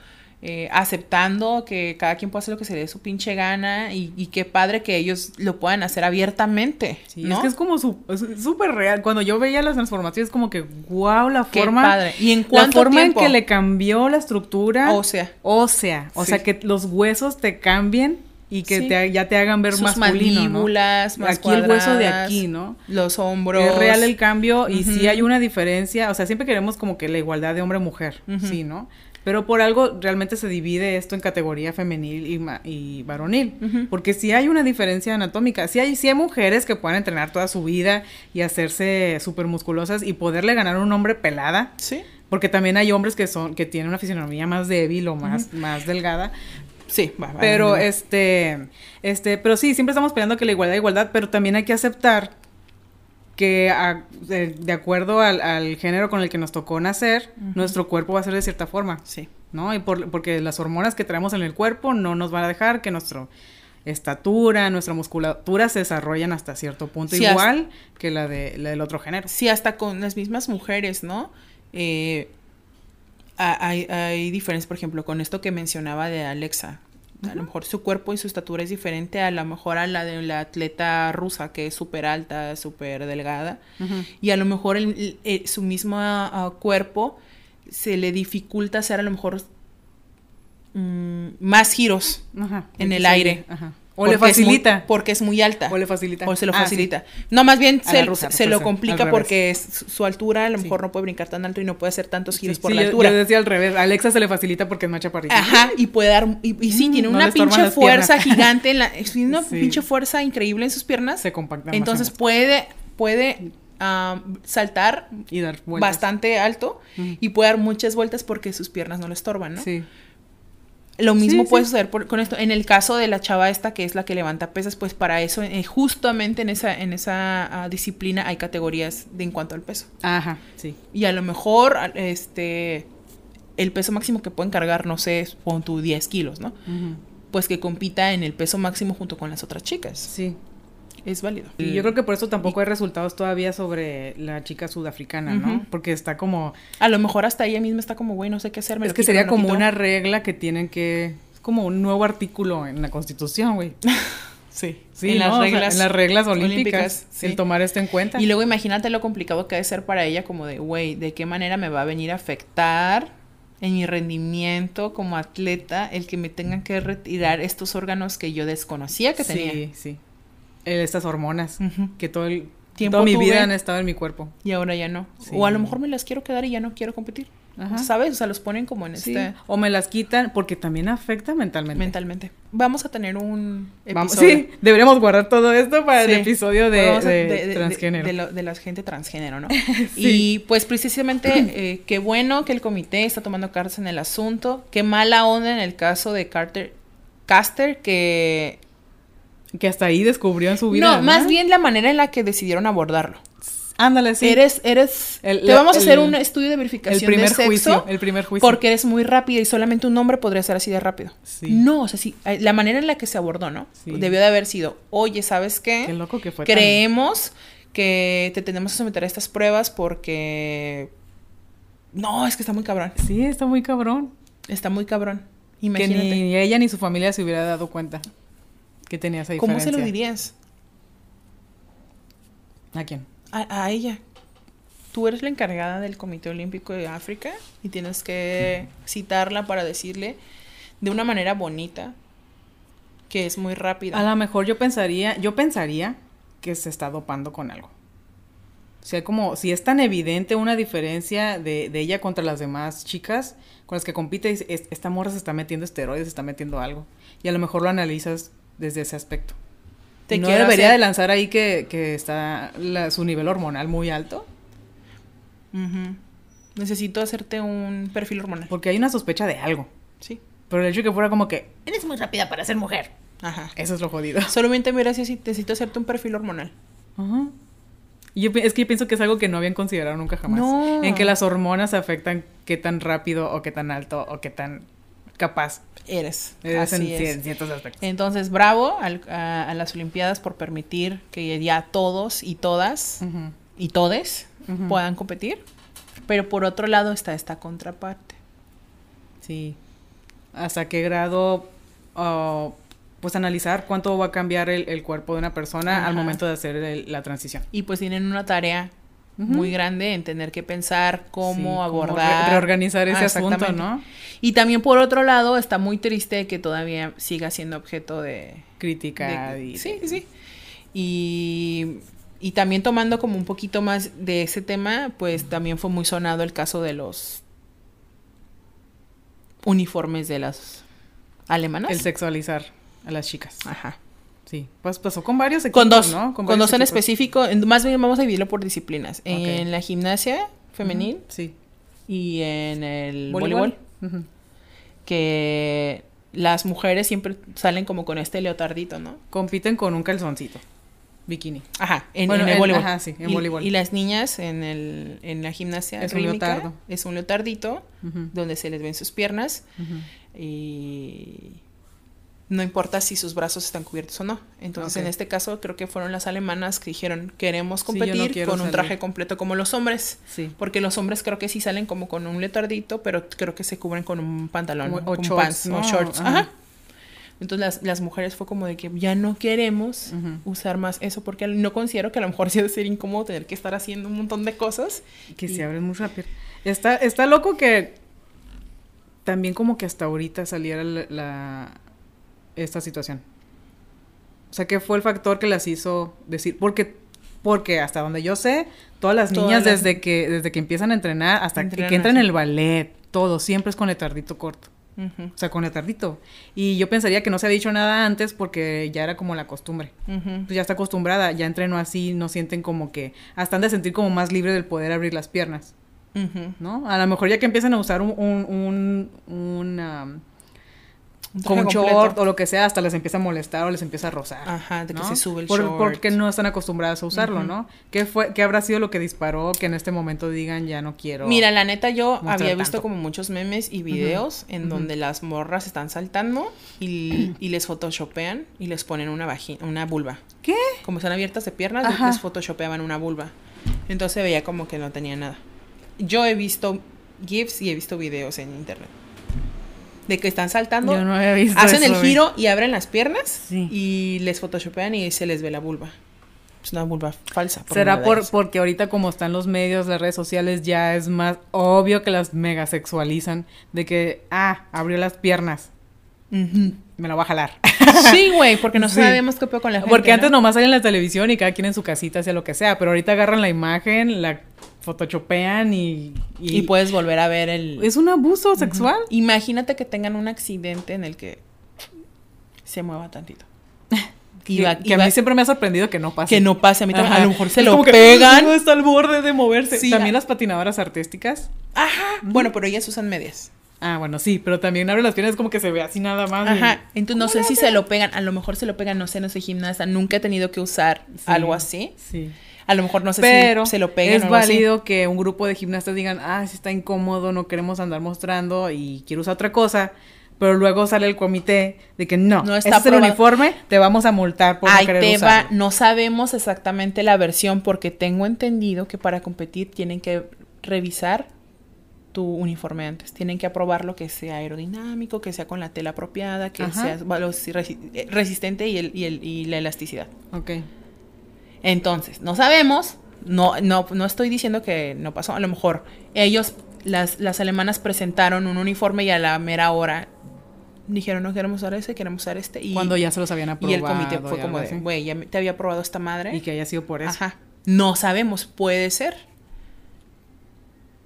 eh, aceptando que cada quien puede hacer lo que se le dé su pinche gana y, qué padre que ellos lo puedan hacer abiertamente. Sí, es que es como súper real. Cuando yo veía las transformaciones, como que, wow, la forma. Padre. ¿Y en cuánto La forma en que le cambió la estructura. Ósea. Ósea. O sea, que los huesos te cambien y que te, ya te hagan ver Sus mandíbulas, más Aquí el hueso de aquí, ¿no? Los hombros. Es real el cambio y sí hay una diferencia. O sea, siempre queremos como que la igualdad de hombre-mujer, sí, ¿no? Pero por algo realmente se divide esto en categoría femenil y, y varonil. Porque si hay una diferencia anatómica. Si hay, hay mujeres que pueden entrenar toda su vida y hacerse súper musculosas y poderle ganar a un hombre pelada. Sí. Porque también hay hombres que son, que tienen una fisionomía más débil o más, más delgada. Sí, pero este, este, pero sí, siempre estamos peleando que la igualdad, igualdad, pero también hay que aceptar que de, acuerdo al, género con el que nos tocó nacer, nuestro cuerpo va a ser de cierta forma. Sí. ¿No? Y por, porque las hormonas que traemos en el cuerpo no nos van a dejar que nuestra estatura, nuestra musculatura se desarrollen hasta cierto punto, igual que la, de, la del otro género. Sí, hasta con las mismas mujeres, ¿no? Eh, hay, hay diferencias, por ejemplo, con esto que mencionaba de Alexa, a lo mejor su cuerpo y su estatura es diferente a lo mejor a la de la atleta rusa que es súper alta, súper delgada. Y a lo mejor el, eh, su mismo ah, cuerpo se le dificulta hacer a lo mejor mm, más giros en el aire. O le facilita. porque es muy alta. O le facilita. O se lo ah, facilita. No, más bien se, se lo complica porque es, su altura a lo mejor no puede brincar tan alto y no puede hacer tantos giros por la altura. Yo decía al revés. Alexa se le facilita porque es más chaparrita. Ajá, y puede dar. Y, sí, mm, tiene una pinche fuerza gigante en la. Tiene una pinche fuerza increíble en sus piernas. Se compacta. Entonces puede, puede saltar y dar bastante alto y puede dar muchas vueltas porque sus piernas no le estorban, ¿no? Sí. Lo mismo puede suceder con esto. En el caso de la chava esta, que es la que levanta pesas, pues para eso, eh, justamente en esa, en esa ah, disciplina hay categorías de en cuanto al peso. Ajá, sí. Y a lo mejor, este, el peso máximo que pueden cargar, no sé, pon tu 10 kilos, ¿no? Pues que compita en el peso máximo junto con las otras chicas. Sí es válido. Y yo creo que por eso tampoco hay resultados todavía sobre la chica sudafricana, ¿no? Porque está como... A lo mejor hasta ella misma está como, güey, no sé qué hacer. es que sería como una regla que tienen que... Es como un nuevo artículo en la Constitución, güey. sí. Sí, en, las reglas, en las reglas olímpicas, sin tomar esto en cuenta. Y luego imagínate lo complicado que debe ser para ella como de, güey, ¿de qué manera me va a venir a afectar en mi rendimiento como atleta el que me tengan que retirar estos órganos que yo desconocía que tenía? Sí, sí estas hormonas que todo el tiempo toda mi vida han estado en mi cuerpo. Y ahora ya no. O a lo mejor me las quiero quedar y ya no quiero competir. ¿Sabes? O sea, los ponen como en este... O me las quitan porque también afecta mentalmente. Mentalmente. Vamos a tener un episodio. sí, deberíamos guardar todo esto para el episodio de, de, transgénero. De, la gente transgénero, ¿no? Y pues precisamente, eh, qué bueno que el comité está tomando cartas en el asunto. Qué mala onda en el caso de Carter Caster, que que hasta ahí descubrió en su vida. No, más bien la manera en la que decidieron abordarlo. Ándale, sí. Eres, eres, te vamos a hacer un estudio de verificación el primer de sexo juicio, el primer juicio. Porque eres muy rápido y solamente un hombre podría ser así de rápido. Sí. No, o sea, sí, la manera en la que se abordó, ¿no? Debió de haber sido, oye, ¿sabes qué? Qué loco que fue. Creemos que te tenemos que someter a estas pruebas porque... No, es que está muy cabrón. Sí, está muy cabrón. Está muy cabrón. Imagínate. Que ni ella ni su familia se hubiera dado cuenta que tenía esa diferencia. ¿Cómo se lo dirías? ¿A quién? A, ella. Tú eres la encargada del Comité Olímpico de África y tienes que citarla para decirle de una manera bonita que es muy rápida. A lo mejor yo pensaría, yo pensaría que se está dopando con algo. O sea, como si es tan evidente una diferencia de, de ella contra las demás chicas con las que compite, esta morra se está metiendo esteroides, se está metiendo algo. Y a lo mejor lo analizas desde ese aspecto. ¿Te no debería de lanzar ahí que, está su nivel hormonal muy alto. Necesito hacerte un perfil hormonal. Porque hay una sospecha de algo. Sí. Pero el hecho de que fuera como que... Eres muy rápida para ser mujer. Ajá. Eso es lo jodido. Solamente mira si necesito hacerte un perfil hormonal. Ajá. Yo, es que yo pienso que es algo que no habían considerado nunca jamás. No. En que las hormonas afectan qué tan rápido o qué tan alto o qué tan capaz eres. Así en, ciertos aspectos. Entonces, bravo a, las Olimpiadas por permitir que ya todos y todas y todes puedan competir. Pero por otro lado está esta contraparte. Sí. ¿Hasta qué grado, oh, pues analizar cuánto va a cambiar el, cuerpo de una persona al momento de hacer la transición? Y pues tienen una tarea muy grande en tener que pensar cómo abordar. reorganizar ese asunto, ¿no? Y también por otro lado está muy triste que todavía siga siendo objeto de crítica. sí, sí. Y, y también tomando como un poquito más de ese tema, pues también fue muy sonado el caso de los uniformes de las alemanas. El sexualizar a las chicas. Ajá. Sí, pues pasó con varios equipos, con dos, ¿no? Con, dos en específico. Más bien vamos a dividirlo por disciplinas. En la gimnasia femenil. Sí. Y en el voleibol. Que las mujeres siempre salen como con este leotardito, ¿no? Compiten con un calzoncito. Bikini. Ajá, en, el voleibol. Ajá, sí, en y, voleibol. Y las niñas en, el, en la gimnasia es un leotardo. Es un leotardito donde se les ven sus piernas. Y no importa si sus brazos están cubiertos o no. Entonces, en este caso, creo que fueron las alemanas que dijeron, queremos competir con un traje completo como los hombres. Sí. Porque los hombres creo que sí salen como con un letardito, pero creo que se cubren con un pantalón, o, un shorts, o shorts. Ajá. Entonces las, mujeres fue como de que ya no queremos usar más eso porque no considero que a lo mejor sí debe ser incómodo tener que estar haciendo un montón de cosas. Que se abren muy rápido. Está, está loco que también como que hasta ahorita saliera la esta situación? O sea, ¿qué fue el factor que las hizo decir? Porque, porque hasta donde yo sé, todas las niñas desde que desde que empiezan a entrenar hasta que, entran en el ballet, todo siempre es con el tardito corto. O sea, con el tardito. Y yo pensaría que no se había dicho nada antes porque ya era como la costumbre. Pues ya está acostumbrada, ya entrenó así, no sienten como que... Hasta han de sentir como más libre del poder abrir las piernas. ¿No? A lo mejor ya que empiezan a usar un, un, un, con short o lo que sea, hasta les empieza a molestar o les empieza a rozar. Ajá, de que se sube el Por, short. Porque no están acostumbradas a usarlo, ¿no? ¿Qué, fue, ¿Qué habrá sido lo que disparó que en este momento digan ya no quiero? Mira, la neta, yo había visto como muchos memes y videos en donde las morras están saltando y, y, les photoshopean y les ponen una vagina, una vulva. ¿Qué? Como están abiertas de piernas, les photoshopeaban una vulva. Entonces veía como que no tenía nada. Yo he visto GIFs y he visto videos en internet de que están saltando, hacen el giro y abren las piernas y les photoshopean y se les ve la vulva. Es una vulva falsa. ¿Será por, porque ahorita como están los medios, las redes sociales, ya es más obvio que las mega sexualizan de que, ah, abrió las piernas. Me la voy a jalar. Sí, güey, porque no sabemos qué peor con la gente. Porque antes nomás salen en la televisión y cada quien en su casita hacía lo que sea, pero ahorita agarran la imagen, la photoshopean y, y, puedes volver a ver el... Es un abuso sexual. Imagínate que tengan un accidente en el que se mueva tantito. Y, a mí siempre me ha sorprendido que no pase. Que no pase, a mí también. A lo mejor se lo pegan. No está al borde de moverse. también las patinadoras artísticas. Ajá. Bueno, pero ellas usan medias. Ah, bueno, sí, pero también abre las piernas como que se ve así nada más. Ajá. Entonces no sé si se lo pegan, a lo mejor se lo pegan, no sé, no soy gimnasta, nunca he tenido que usar algo así. Sí. A lo mejor no sé Pero si se lo pegan. Es válido que un grupo de gimnastas digan, ah, si está incómodo, no queremos andar mostrando y quiero usar otra cosa. Pero luego sale el comité de que no, no está es el uniforme, te vamos a multar por no querer te va. No sabemos exactamente la versión porque tengo entendido que para competir tienen que revisar tu uniforme antes. Tienen que aprobarlo que sea aerodinámico, que sea con la tela apropiada, que sea resistente y, el, y, el, y la elasticidad. Ok. Entonces, no sabemos, no, no, no estoy diciendo que no pasó, a lo mejor ellos, las, las alemanas presentaron un uniforme y a la mera hora dijeron, no queremos usar ese, queremos usar este. Y, Cuando ya se los habían aprobado. Y el comité fue como de, güey, ya te había aprobado esta madre. Y que haya sido por eso. Ajá. No sabemos, puede ser.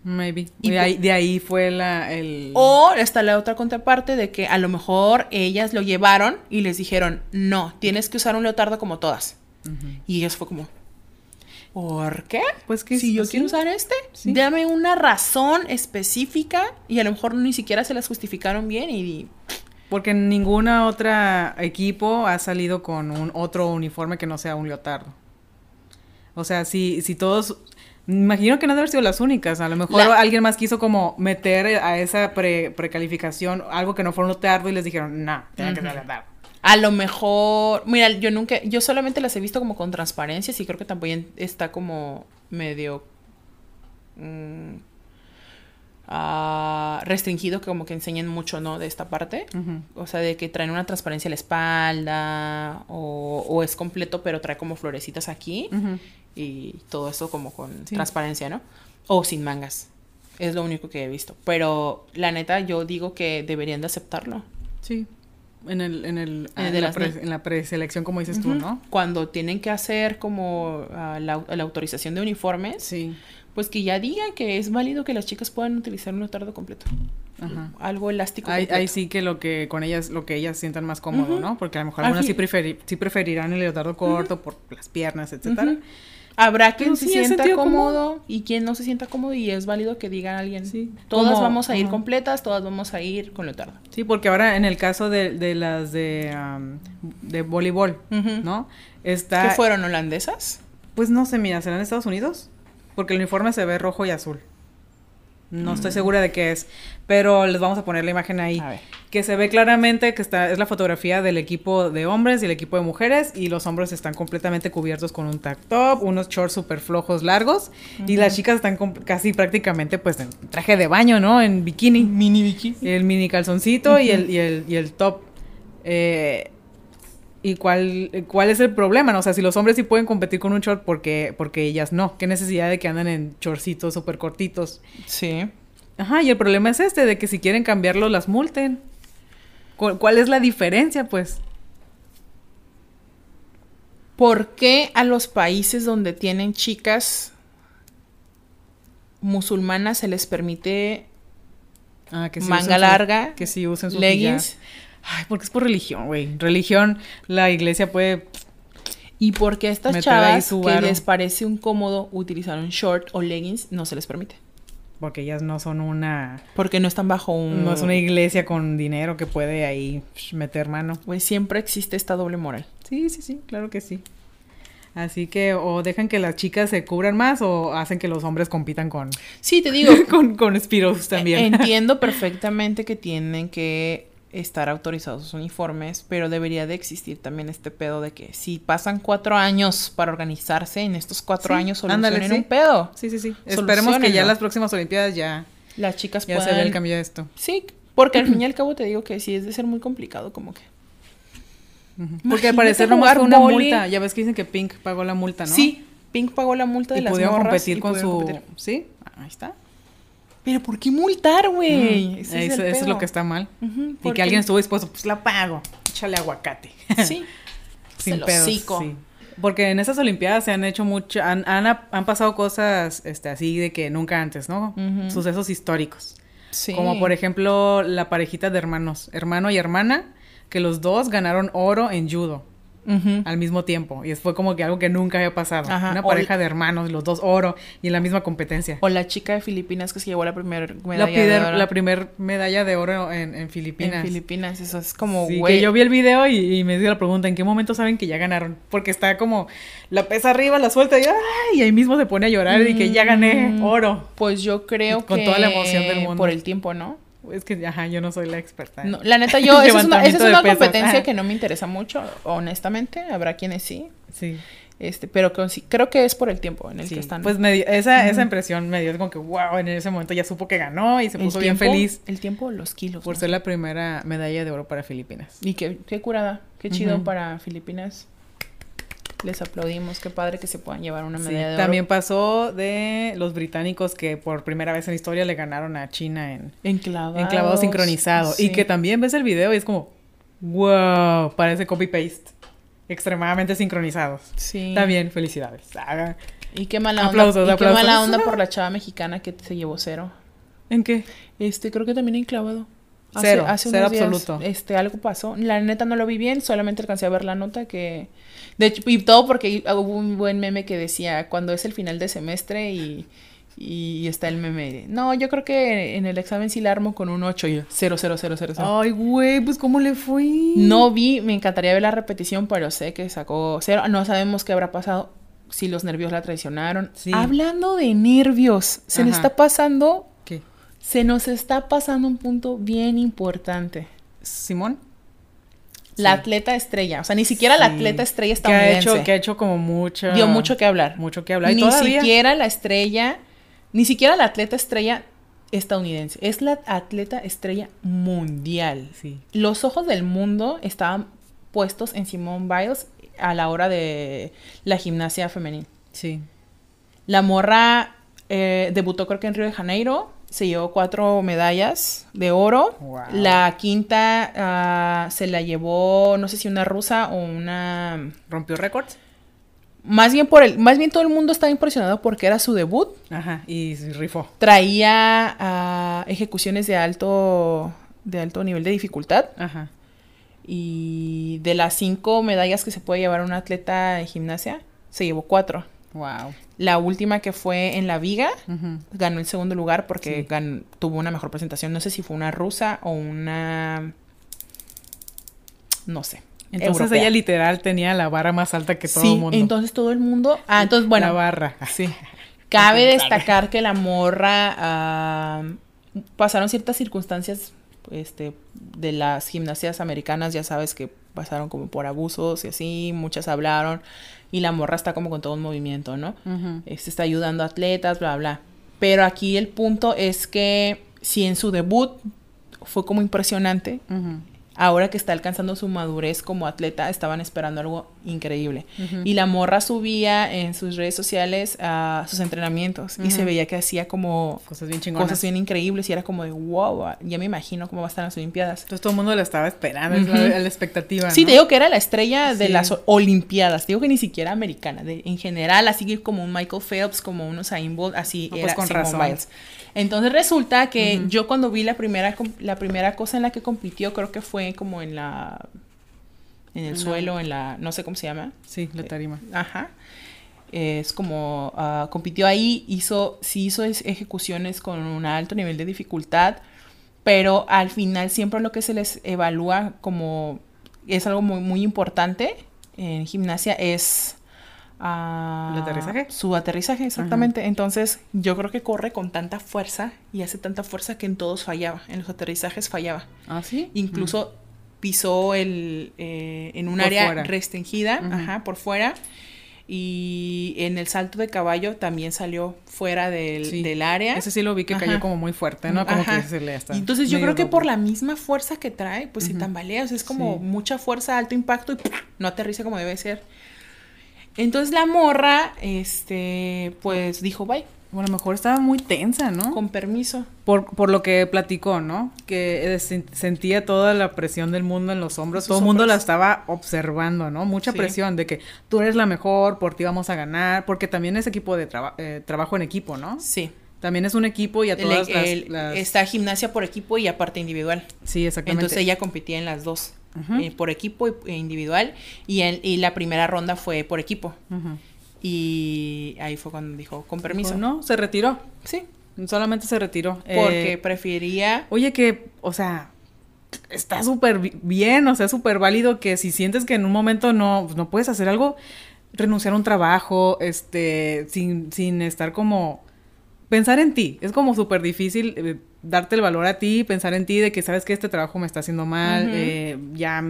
Maybe. Y de ahí, de ahí fue la, el... O está la otra contraparte de que a lo mejor ellas lo llevaron y les dijeron, no, tienes que usar un leotardo como todas. Y ellos fue como, ¿por qué? Pues que si yo quiero usar este, dame una razón específica y a lo mejor ni siquiera se las justificaron bien y... Porque ninguna otra equipo ha salido con un otro uniforme que no sea un leotardo. O sea, si, si todos... Imagino que no deben haber sido las únicas. A lo mejor alguien más quiso como meter a esa pre, precalificación algo que no fue un leotardo y les dijeron, no, tiene que ser leotardo. A lo mejor, mira, yo nunca, yo solamente las he visto como con transparencia, y creo que también está como medio mm, ah, restringido, que como que enseñen mucho, ¿no? De esta parte. O sea, de que traen una transparencia a la espalda, o, es completo, pero trae como florecitas aquí, y todo eso como con transparencia, ¿no? O sin mangas. Es lo único que he visto. Pero la neta, yo digo que deberían de aceptarlo. Sí. En, el, en, el, ah, en, la, preselección, como dices tú, ¿no? Cuando tienen que hacer como ah, la, autorización de uniformes, sí. pues que ya digan que es válido que las chicas puedan utilizar un leotardo completo. Ajá. Algo elástico. Ahí, sí que lo que con ellas, lo que ellas sientan más cómodo, ¿no? Porque a lo mejor algunas sí, sí preferirán el leotardo corto por las piernas, etcétera. Habrá quien se sienta cómodo y quien no se sienta cómodo y es válido que digan a alguien, sí, todas vamos a ir completas, todas vamos a ir con leotardo. Sí, porque ahora en el caso de, de las de, de voleibol, ¿no? Está... ¿Qué fueron holandesas? Pues no sé, mira, ¿serán Estados Unidos? Porque el uniforme se ve rojo y azul. No estoy mm. segura de qué es, pero les vamos a poner la imagen ahí. Que se ve claramente que está, es la fotografía del equipo de hombres y el equipo de mujeres, y los hombres están completamente cubiertos con un tag top, unos shorts súper flojos largos, y las chicas están casi prácticamente pues en traje de baño, ¿no? En bikini. Mini bikini. El mini calzoncito y, el, y, el, y el top. Eh, ¿Y cuál, cuál es el problema? ¿no? O sea, si los hombres sí pueden competir con un short, porque porque ellas no? ¿Qué necesidad de que andan en shortcitos súper cortitos? Sí. Ajá, y el problema es este, de que si quieren cambiarlo, las multen. ¿Cuál es la diferencia, pues? ¿Por qué a los países donde tienen chicas musulmanas se les permite ah, que manga larga, que sí usen sus leggings? Ay, porque es por religión, güey. Religión, la iglesia puede. Y porque a estas chavas que les parece incómodo utilizar un short o leggings, no se les permite. porque ellas no son una... Porque no están bajo un... No es una iglesia con dinero que puede ahí meter mano. Pues siempre existe esta doble moral. Sí, sí, sí, claro que sí. Así que o dejan que las chicas se cubran más o hacen que los hombres compitan con... Sí, te digo. con, con Spiros también. Entiendo perfectamente que tienen que estar autorizados sus uniformes, pero debería de existir también este pedo de que si pasan cuatro años para organizarse, en estos cuatro años solucionen un pedo. Sí, sí, sí. Esperemos que ya las próximas Olimpiadas ya... Las chicas ya se vea el cambio de esto. Sí, porque al fin y al cabo te digo que sí es de ser muy complicado como que... Porque al parecer nomás fue una multa. Ya ves que dicen que Pink pagó la multa, ¿no? Sí, Pink pagó la multa de y las pudieron competir con su... Sí, ahí está. Pero ¿por qué multar, güey? Eso, es, lo que está mal. y que alguien estuvo dispuesto, pues la pago. Échale aguacate. Sí. Sin pedos. Sí. Porque en esas Olimpiadas se han hecho mucho, han, han, pasado cosas este, así de que nunca antes, ¿no? Sucesos históricos. Sí. Como por ejemplo la parejita de hermanos, hermano y hermana, que los dos ganaron oro en judo al mismo tiempo. Y fue como que algo que nunca había pasado. Una pareja de hermanos, los dos oro y en la misma competencia. O la chica de Filipinas que se llevó la primera medalla de oro. La primera medalla de oro en, Filipinas. En Filipinas, eso es como, sí, que yo vi el video y, me dio la pregunta, ¿en qué momento saben que ya ganaron? Porque está como, la pesa arriba, la suelta y, ¡ay! y ahí mismo se pone a llorar y que ya gané mm, oro. Pues yo creo que... Con toda la emoción del mundo. Por el tiempo, ¿no? Es que, ajá, yo no soy la experta. No, la neta, yo, esa es una, esa es una competencia que no me interesa mucho, honestamente. Habrá quienes sí. Sí. Este, pero creo que es por el tiempo en el que están. Pues me esa, esa impresión me dio como que, wow, en ese momento ya supo que ganó y se puso bien feliz. El tiempo, los kilos. Por ser la primera medalla de oro para Filipinas. Y qué, qué curada, qué chido para Filipinas les aplaudimos, qué padre que se puedan llevar una medalla de oro. También pasó de los británicos que por primera vez en la historia le ganaron a China en enclavado, enclavado sincronizado. Y que también ves el video y es como, wow, parece copy-paste. Extremadamente sincronizados. Sí. También, felicidades. Y qué mala onda. y qué mala onda por la chava mexicana que se llevó cero. ¿En qué? Este, creo que también enclavado. Cero, cero absoluto. Este, algo pasó. La neta no lo vi bien, solamente alcancé a ver la nota que de hecho, y todo porque hubo un buen meme que decía, cuando es el final de semestre y, y está el meme no, yo creo que en el examen sí la armo con un 8 y 0, 0, 0, 0, Ay, güey, pues ¿cómo le fue? No vi, me encantaría ver la repetición, pero sé que sacó cero. No sabemos qué habrá pasado, si los nervios la traicionaron. Hablando de nervios, se nos está pasando... Se nos está pasando un punto bien importante. ¿Simón? La atleta estrella, o sea, ni siquiera la atleta estrella estadounidense. Que ha hecho, que ha hecho como mucho... Dio mucho que hablar. Mucho que hablar. ni siquiera la estrella, ni siquiera la atleta estrella estadounidense, es la atleta estrella mundial. Sí. Los ojos del mundo estaban puestos en Simone Biles a la hora de la gimnasia femenina. Sí. La morra eh, debutó creo que en Río de Janeiro, se llevó cuatro medallas de oro. La quinta ah, se la llevó, no sé si una rusa o una... ¿Rompió récords? Más bien por el, más bien todo el mundo estaba impresionado porque era su debut. Ajá, y rifó. Traía uh, ejecuciones de alto, de alto nivel de dificultad. Ajá. Y de las cinco medallas que se puede llevar un atleta de gimnasia, se llevó cuatro. Wow. La última que fue en la viga, ganó el segundo lugar porque tuvo una mejor presentación. No sé si fue una rusa o una... No sé. Entonces ella literal tenía la barra más alta que todo el mundo. Entonces todo el mundo. Ah, entonces bueno. La barra. Sí. Cabe destacar que la morra ah, pasaron ciertas circunstancias este, de las gimnasias americanas, ya sabes que pasaron como por abusos y así, muchas hablaron y la morra está como con todo un movimiento, ¿no? Se este, está ayudando a atletas, bla, bla. Pero aquí el punto es que si en su debut fue como impresionante, ahora que está alcanzando su madurez como atleta, estaban esperando algo increíble. Y la morra subía en sus redes sociales a sus entrenamientos y se veía que hacía como cosas bien chingonas. Cosas bien increíbles y era como de wow, ya me imagino cómo va a estar las Olimpiadas. Entonces todo el mundo la estaba esperando, es la, expectativa. Sí, te digo que era la estrella de las Olimpiadas, te digo que ni siquiera americana, de, en general, así como un Michael Phelps, como unos Usain Bolt, así pues con razón. Entonces resulta que yo cuando vi la primera, la primera cosa en la que compitió, creo que fue como en la... En el suelo, en la... No sé cómo se llama. Sí, la tarima. ajá. es como uh, compitió ahí, hizo, sí hizo ejecuciones con un alto nivel de dificultad, pero al final siempre lo que se les evalúa como es algo muy, muy importante en gimnasia es uh, ¿El aterrizaje? Su aterrizaje, exactamente. Entonces, yo creo que corre con tanta fuerza y hace tanta fuerza que en todos fallaba. En los aterrizajes fallaba. ¿Ah, sí? Incluso pisó el, eh, en un área restringida, ajá, por fuera y en el salto de caballo también salió fuera del, del área. Ese sí lo vi que cayó como muy fuerte, ¿no? Como que se le hasta Entonces yo creo que por la misma fuerza que trae, pues se tambalea, o sea, es como mucha fuerza, alto impacto y no aterriza como debe ser. Entonces la morra, este, pues dijo, bye, bueno, a lo mejor estaba muy tensa, ¿no? Con permiso. Por, por lo que platicó, ¿no? Que eh, sentía toda la presión del mundo en los hombros. Todo el mundo la estaba observando, ¿no? Mucha presión de que tú eres la mejor, por ti vamos a ganar. Porque también es equipo de eh, trabajo en equipo, ¿no? Sí. También es un equipo y a todas las, Está gimnasia por equipo y aparte individual. Sí, exactamente. Entonces ella competía en las dos. Eh, por equipo e individual. Y, y la primera ronda fue por equipo. Y ahí fue cuando dijo, con permiso. no, se retiró. Sí. Solamente se retiró. Porque eh, prefería... Oye, que, o sea, está súper bien, o sea, súper válido que si sientes que en un momento no, pues, no puedes hacer algo, renunciar a un trabajo, este, sin, sin estar como... Pensar en ti. Es como súper difícil eh, darte el valor a ti, pensar en ti de que sabes que este trabajo me está haciendo mal, eh, ya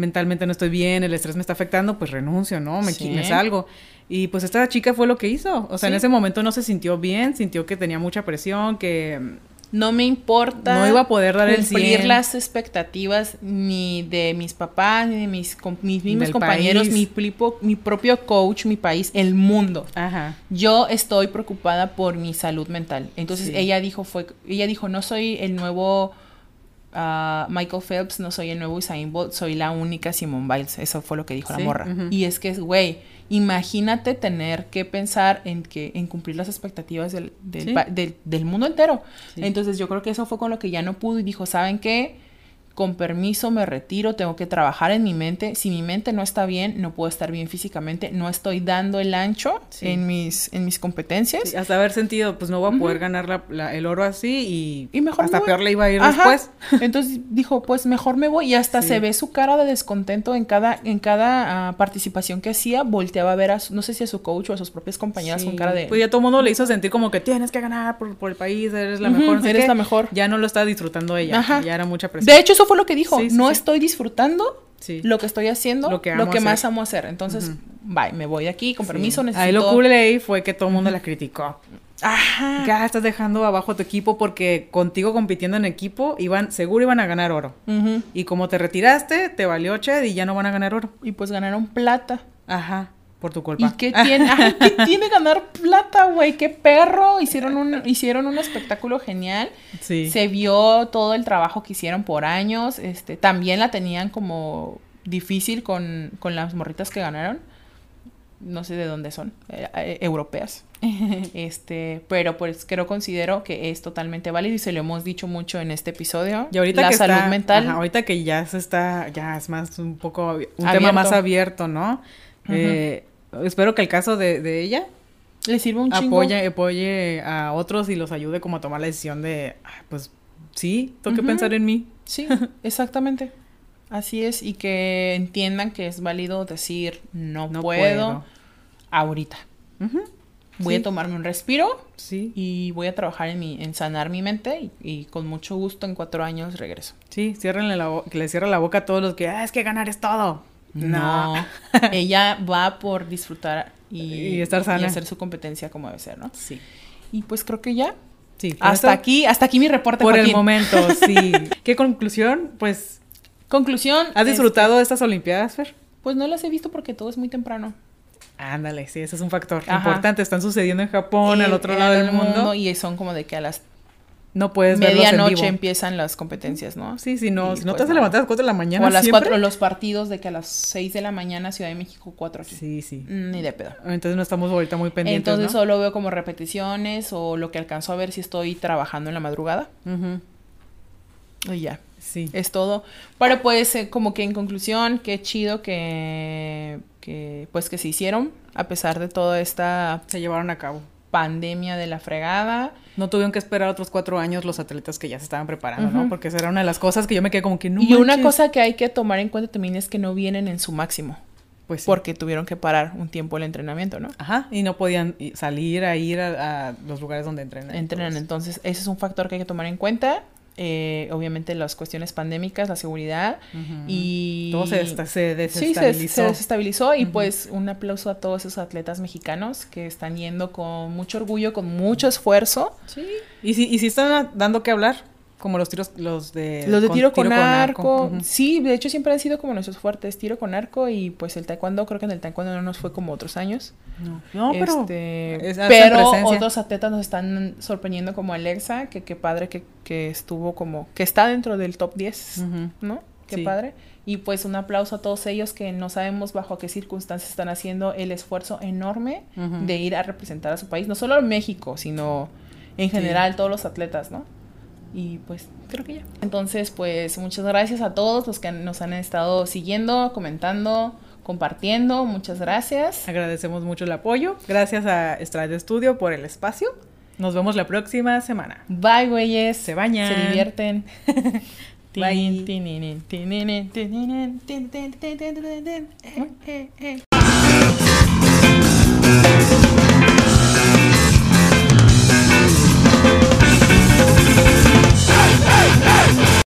mentalmente no estoy bien, el estrés me está afectando, pues renuncio, ¿no? Me, me salgo. Y pues esta chica fue lo que hizo. O sea, en ese momento no se sintió bien, sintió que tenía mucha presión, que no me importa no iba a poder dar cumplir las expectativas ni de mis papás ni de mis, mis mismos compañeros mi, mi propio coach mi país el mundo Ajá. yo estoy preocupada por mi salud mental entonces ella dijo fue ella dijo no soy el nuevo uh, Michael Phelps no soy el nuevo Usain Bolt soy la única Simone Biles. Eso fue lo que dijo la morra. y es que güey imagínate tener que pensar en que en cumplir las expectativas del, del, mundo entero. Entonces yo creo que eso fue con lo que ya no pudo y dijo, ¿saben qué? Con permiso me retiro, tengo que trabajar en mi mente. Si mi mente no está bien, no puedo estar bien físicamente, no estoy dando el ancho en, mis, en mis competencias. hasta haber sentido, pues no voy a poder ganar el oro así y, mejor hasta peor le iba a ir después. Entonces dijo, pues mejor me voy y hasta se ve su cara de descontento en cada, en cada ah, participación que hacía, volteaba a ver a, no sé si a su coach o a sus propias compañeras con cara de... Pues ya todo el mundo le hizo sentir como que tienes que ganar por, el país, eres la mejor. eres la mejor. Ya no lo estaba disfrutando ella, ya era mucha presión. De hecho, eso fue lo que dijo. no estoy disfrutando lo que estoy haciendo, lo que, más amo hacer. Entonces, bye, me voy de aquí, con permiso, necesito... Ahí lo cool ahí fue que todo el mundo la criticó. Ajá. Ya estás dejando abajo tu equipo porque contigo compitiendo en equipo iban, seguro iban a ganar oro. Y como te retiraste, te valió Ched y ya no van a ganar oro. Y pues ganaron plata. Ajá. Por tu culpa. ¿Y qué tiene? ¿qué tiene ganar plata, güey? ¡Qué perro! Hicieron un, hicieron un espectáculo genial. Sí. Se vio todo el trabajo que hicieron por años. Este, también la tenían como difícil con, con las morritas que ganaron. No sé de dónde son, eh, eh, europeas. este, pero pues creo considero que es totalmente válido y se lo hemos dicho mucho en este episodio. Y ahorita la salud mental. ahorita que ya se está, ya es más un poco un tema más abierto, ¿no? eh, espero que el caso de, ella le sirva un chingo. Apoye, apoye a otros y los ayude como a tomar la decisión de, pues sí, tengo que pensar en mí. Sí, exactamente. Así es, y que entiendan que es válido decir no, puedo, ahorita. Voy a tomarme un respiro sí. y voy a trabajar en mi, en sanar mi mente y, con mucho gusto en cuatro años regreso. Sí, ciérrenle la que le cierra la boca a todos los que, ah, es que ganar es todo. No. Ella va por disfrutar y, estar sana. Y hacer su competencia como debe ser, ¿no? Sí. Y pues creo que ya. Sí. Hasta aquí, hasta aquí mi reporte. Por el momento, sí. ¿Qué conclusión? Pues. Conclusión. ¿Has disfrutado de estas Olimpiadas, Fer? Pues no las he visto porque todo es muy temprano. Ándale, sí, ese es un factor importante. Están sucediendo en Japón, al otro lado del mundo. Y son como de que a las no puedes Medianoche empiezan las competencias, ¿no? Sí, sí, no, si no te vas a levantar a las 4 de la mañana. O a las 4, los partidos de que a las 6 de la mañana Ciudad de México, 4 aquí. Sí, sí. Mm, ni de pedo. Entonces no estamos ahorita muy pendientes. Entonces solo veo como repeticiones o lo que alcanzo a ver si estoy trabajando en la madrugada. Y ya. Sí. Es todo. Pero pues, eh, como que en conclusión, qué chido que, que, pues, que se hicieron, a pesar de toda esta... Se llevaron a cabo. Pandemia de la fregada. No tuvieron que esperar otros cuatro años los atletas que ya se estaban preparando, ¿no? Porque esa era una de las cosas que yo me quedé como que no. Y una cosa que hay que tomar en cuenta también es que no vienen en su máximo. Pues Porque tuvieron que parar un tiempo el entrenamiento, ¿no? Ajá, y no podían salir a ir a, los lugares donde entrenan. Entrenan, entonces ese es un factor que hay que tomar en cuenta. Eh, obviamente las cuestiones pandémicas, la seguridad y... Todo se, desestabilizó. Sí, se, desestabilizó y pues un aplauso a todos esos atletas mexicanos que están yendo con mucho orgullo, con mucho esfuerzo. Sí. Y si, y si están dando que hablar, como los tiros, los de... Los de tiro, con, arco. Sí, de hecho siempre han sido como nuestros fuertes, tiro con arco y pues el taekwondo, creo que en el taekwondo no nos fue como otros años. No, no pero... Este, pero otros atletas nos están sorprendiendo como Alexa, que qué padre que, que, estuvo como... que está dentro del top 10, ¿no? Qué padre. Y pues un aplauso a todos ellos que no sabemos bajo qué circunstancias están haciendo el esfuerzo enorme de ir a representar a su país, no solo México, sino en general todos los atletas, ¿no? Y pues creo que ya. Entonces, pues muchas gracias a todos los que nos han estado siguiendo, comentando, compartiendo. Muchas gracias. Agradecemos mucho el apoyo. Gracias a Estrada Studio por el espacio. Nos vemos la próxima semana. Bye, güeyes. Se bañan. Se divierten. Bye.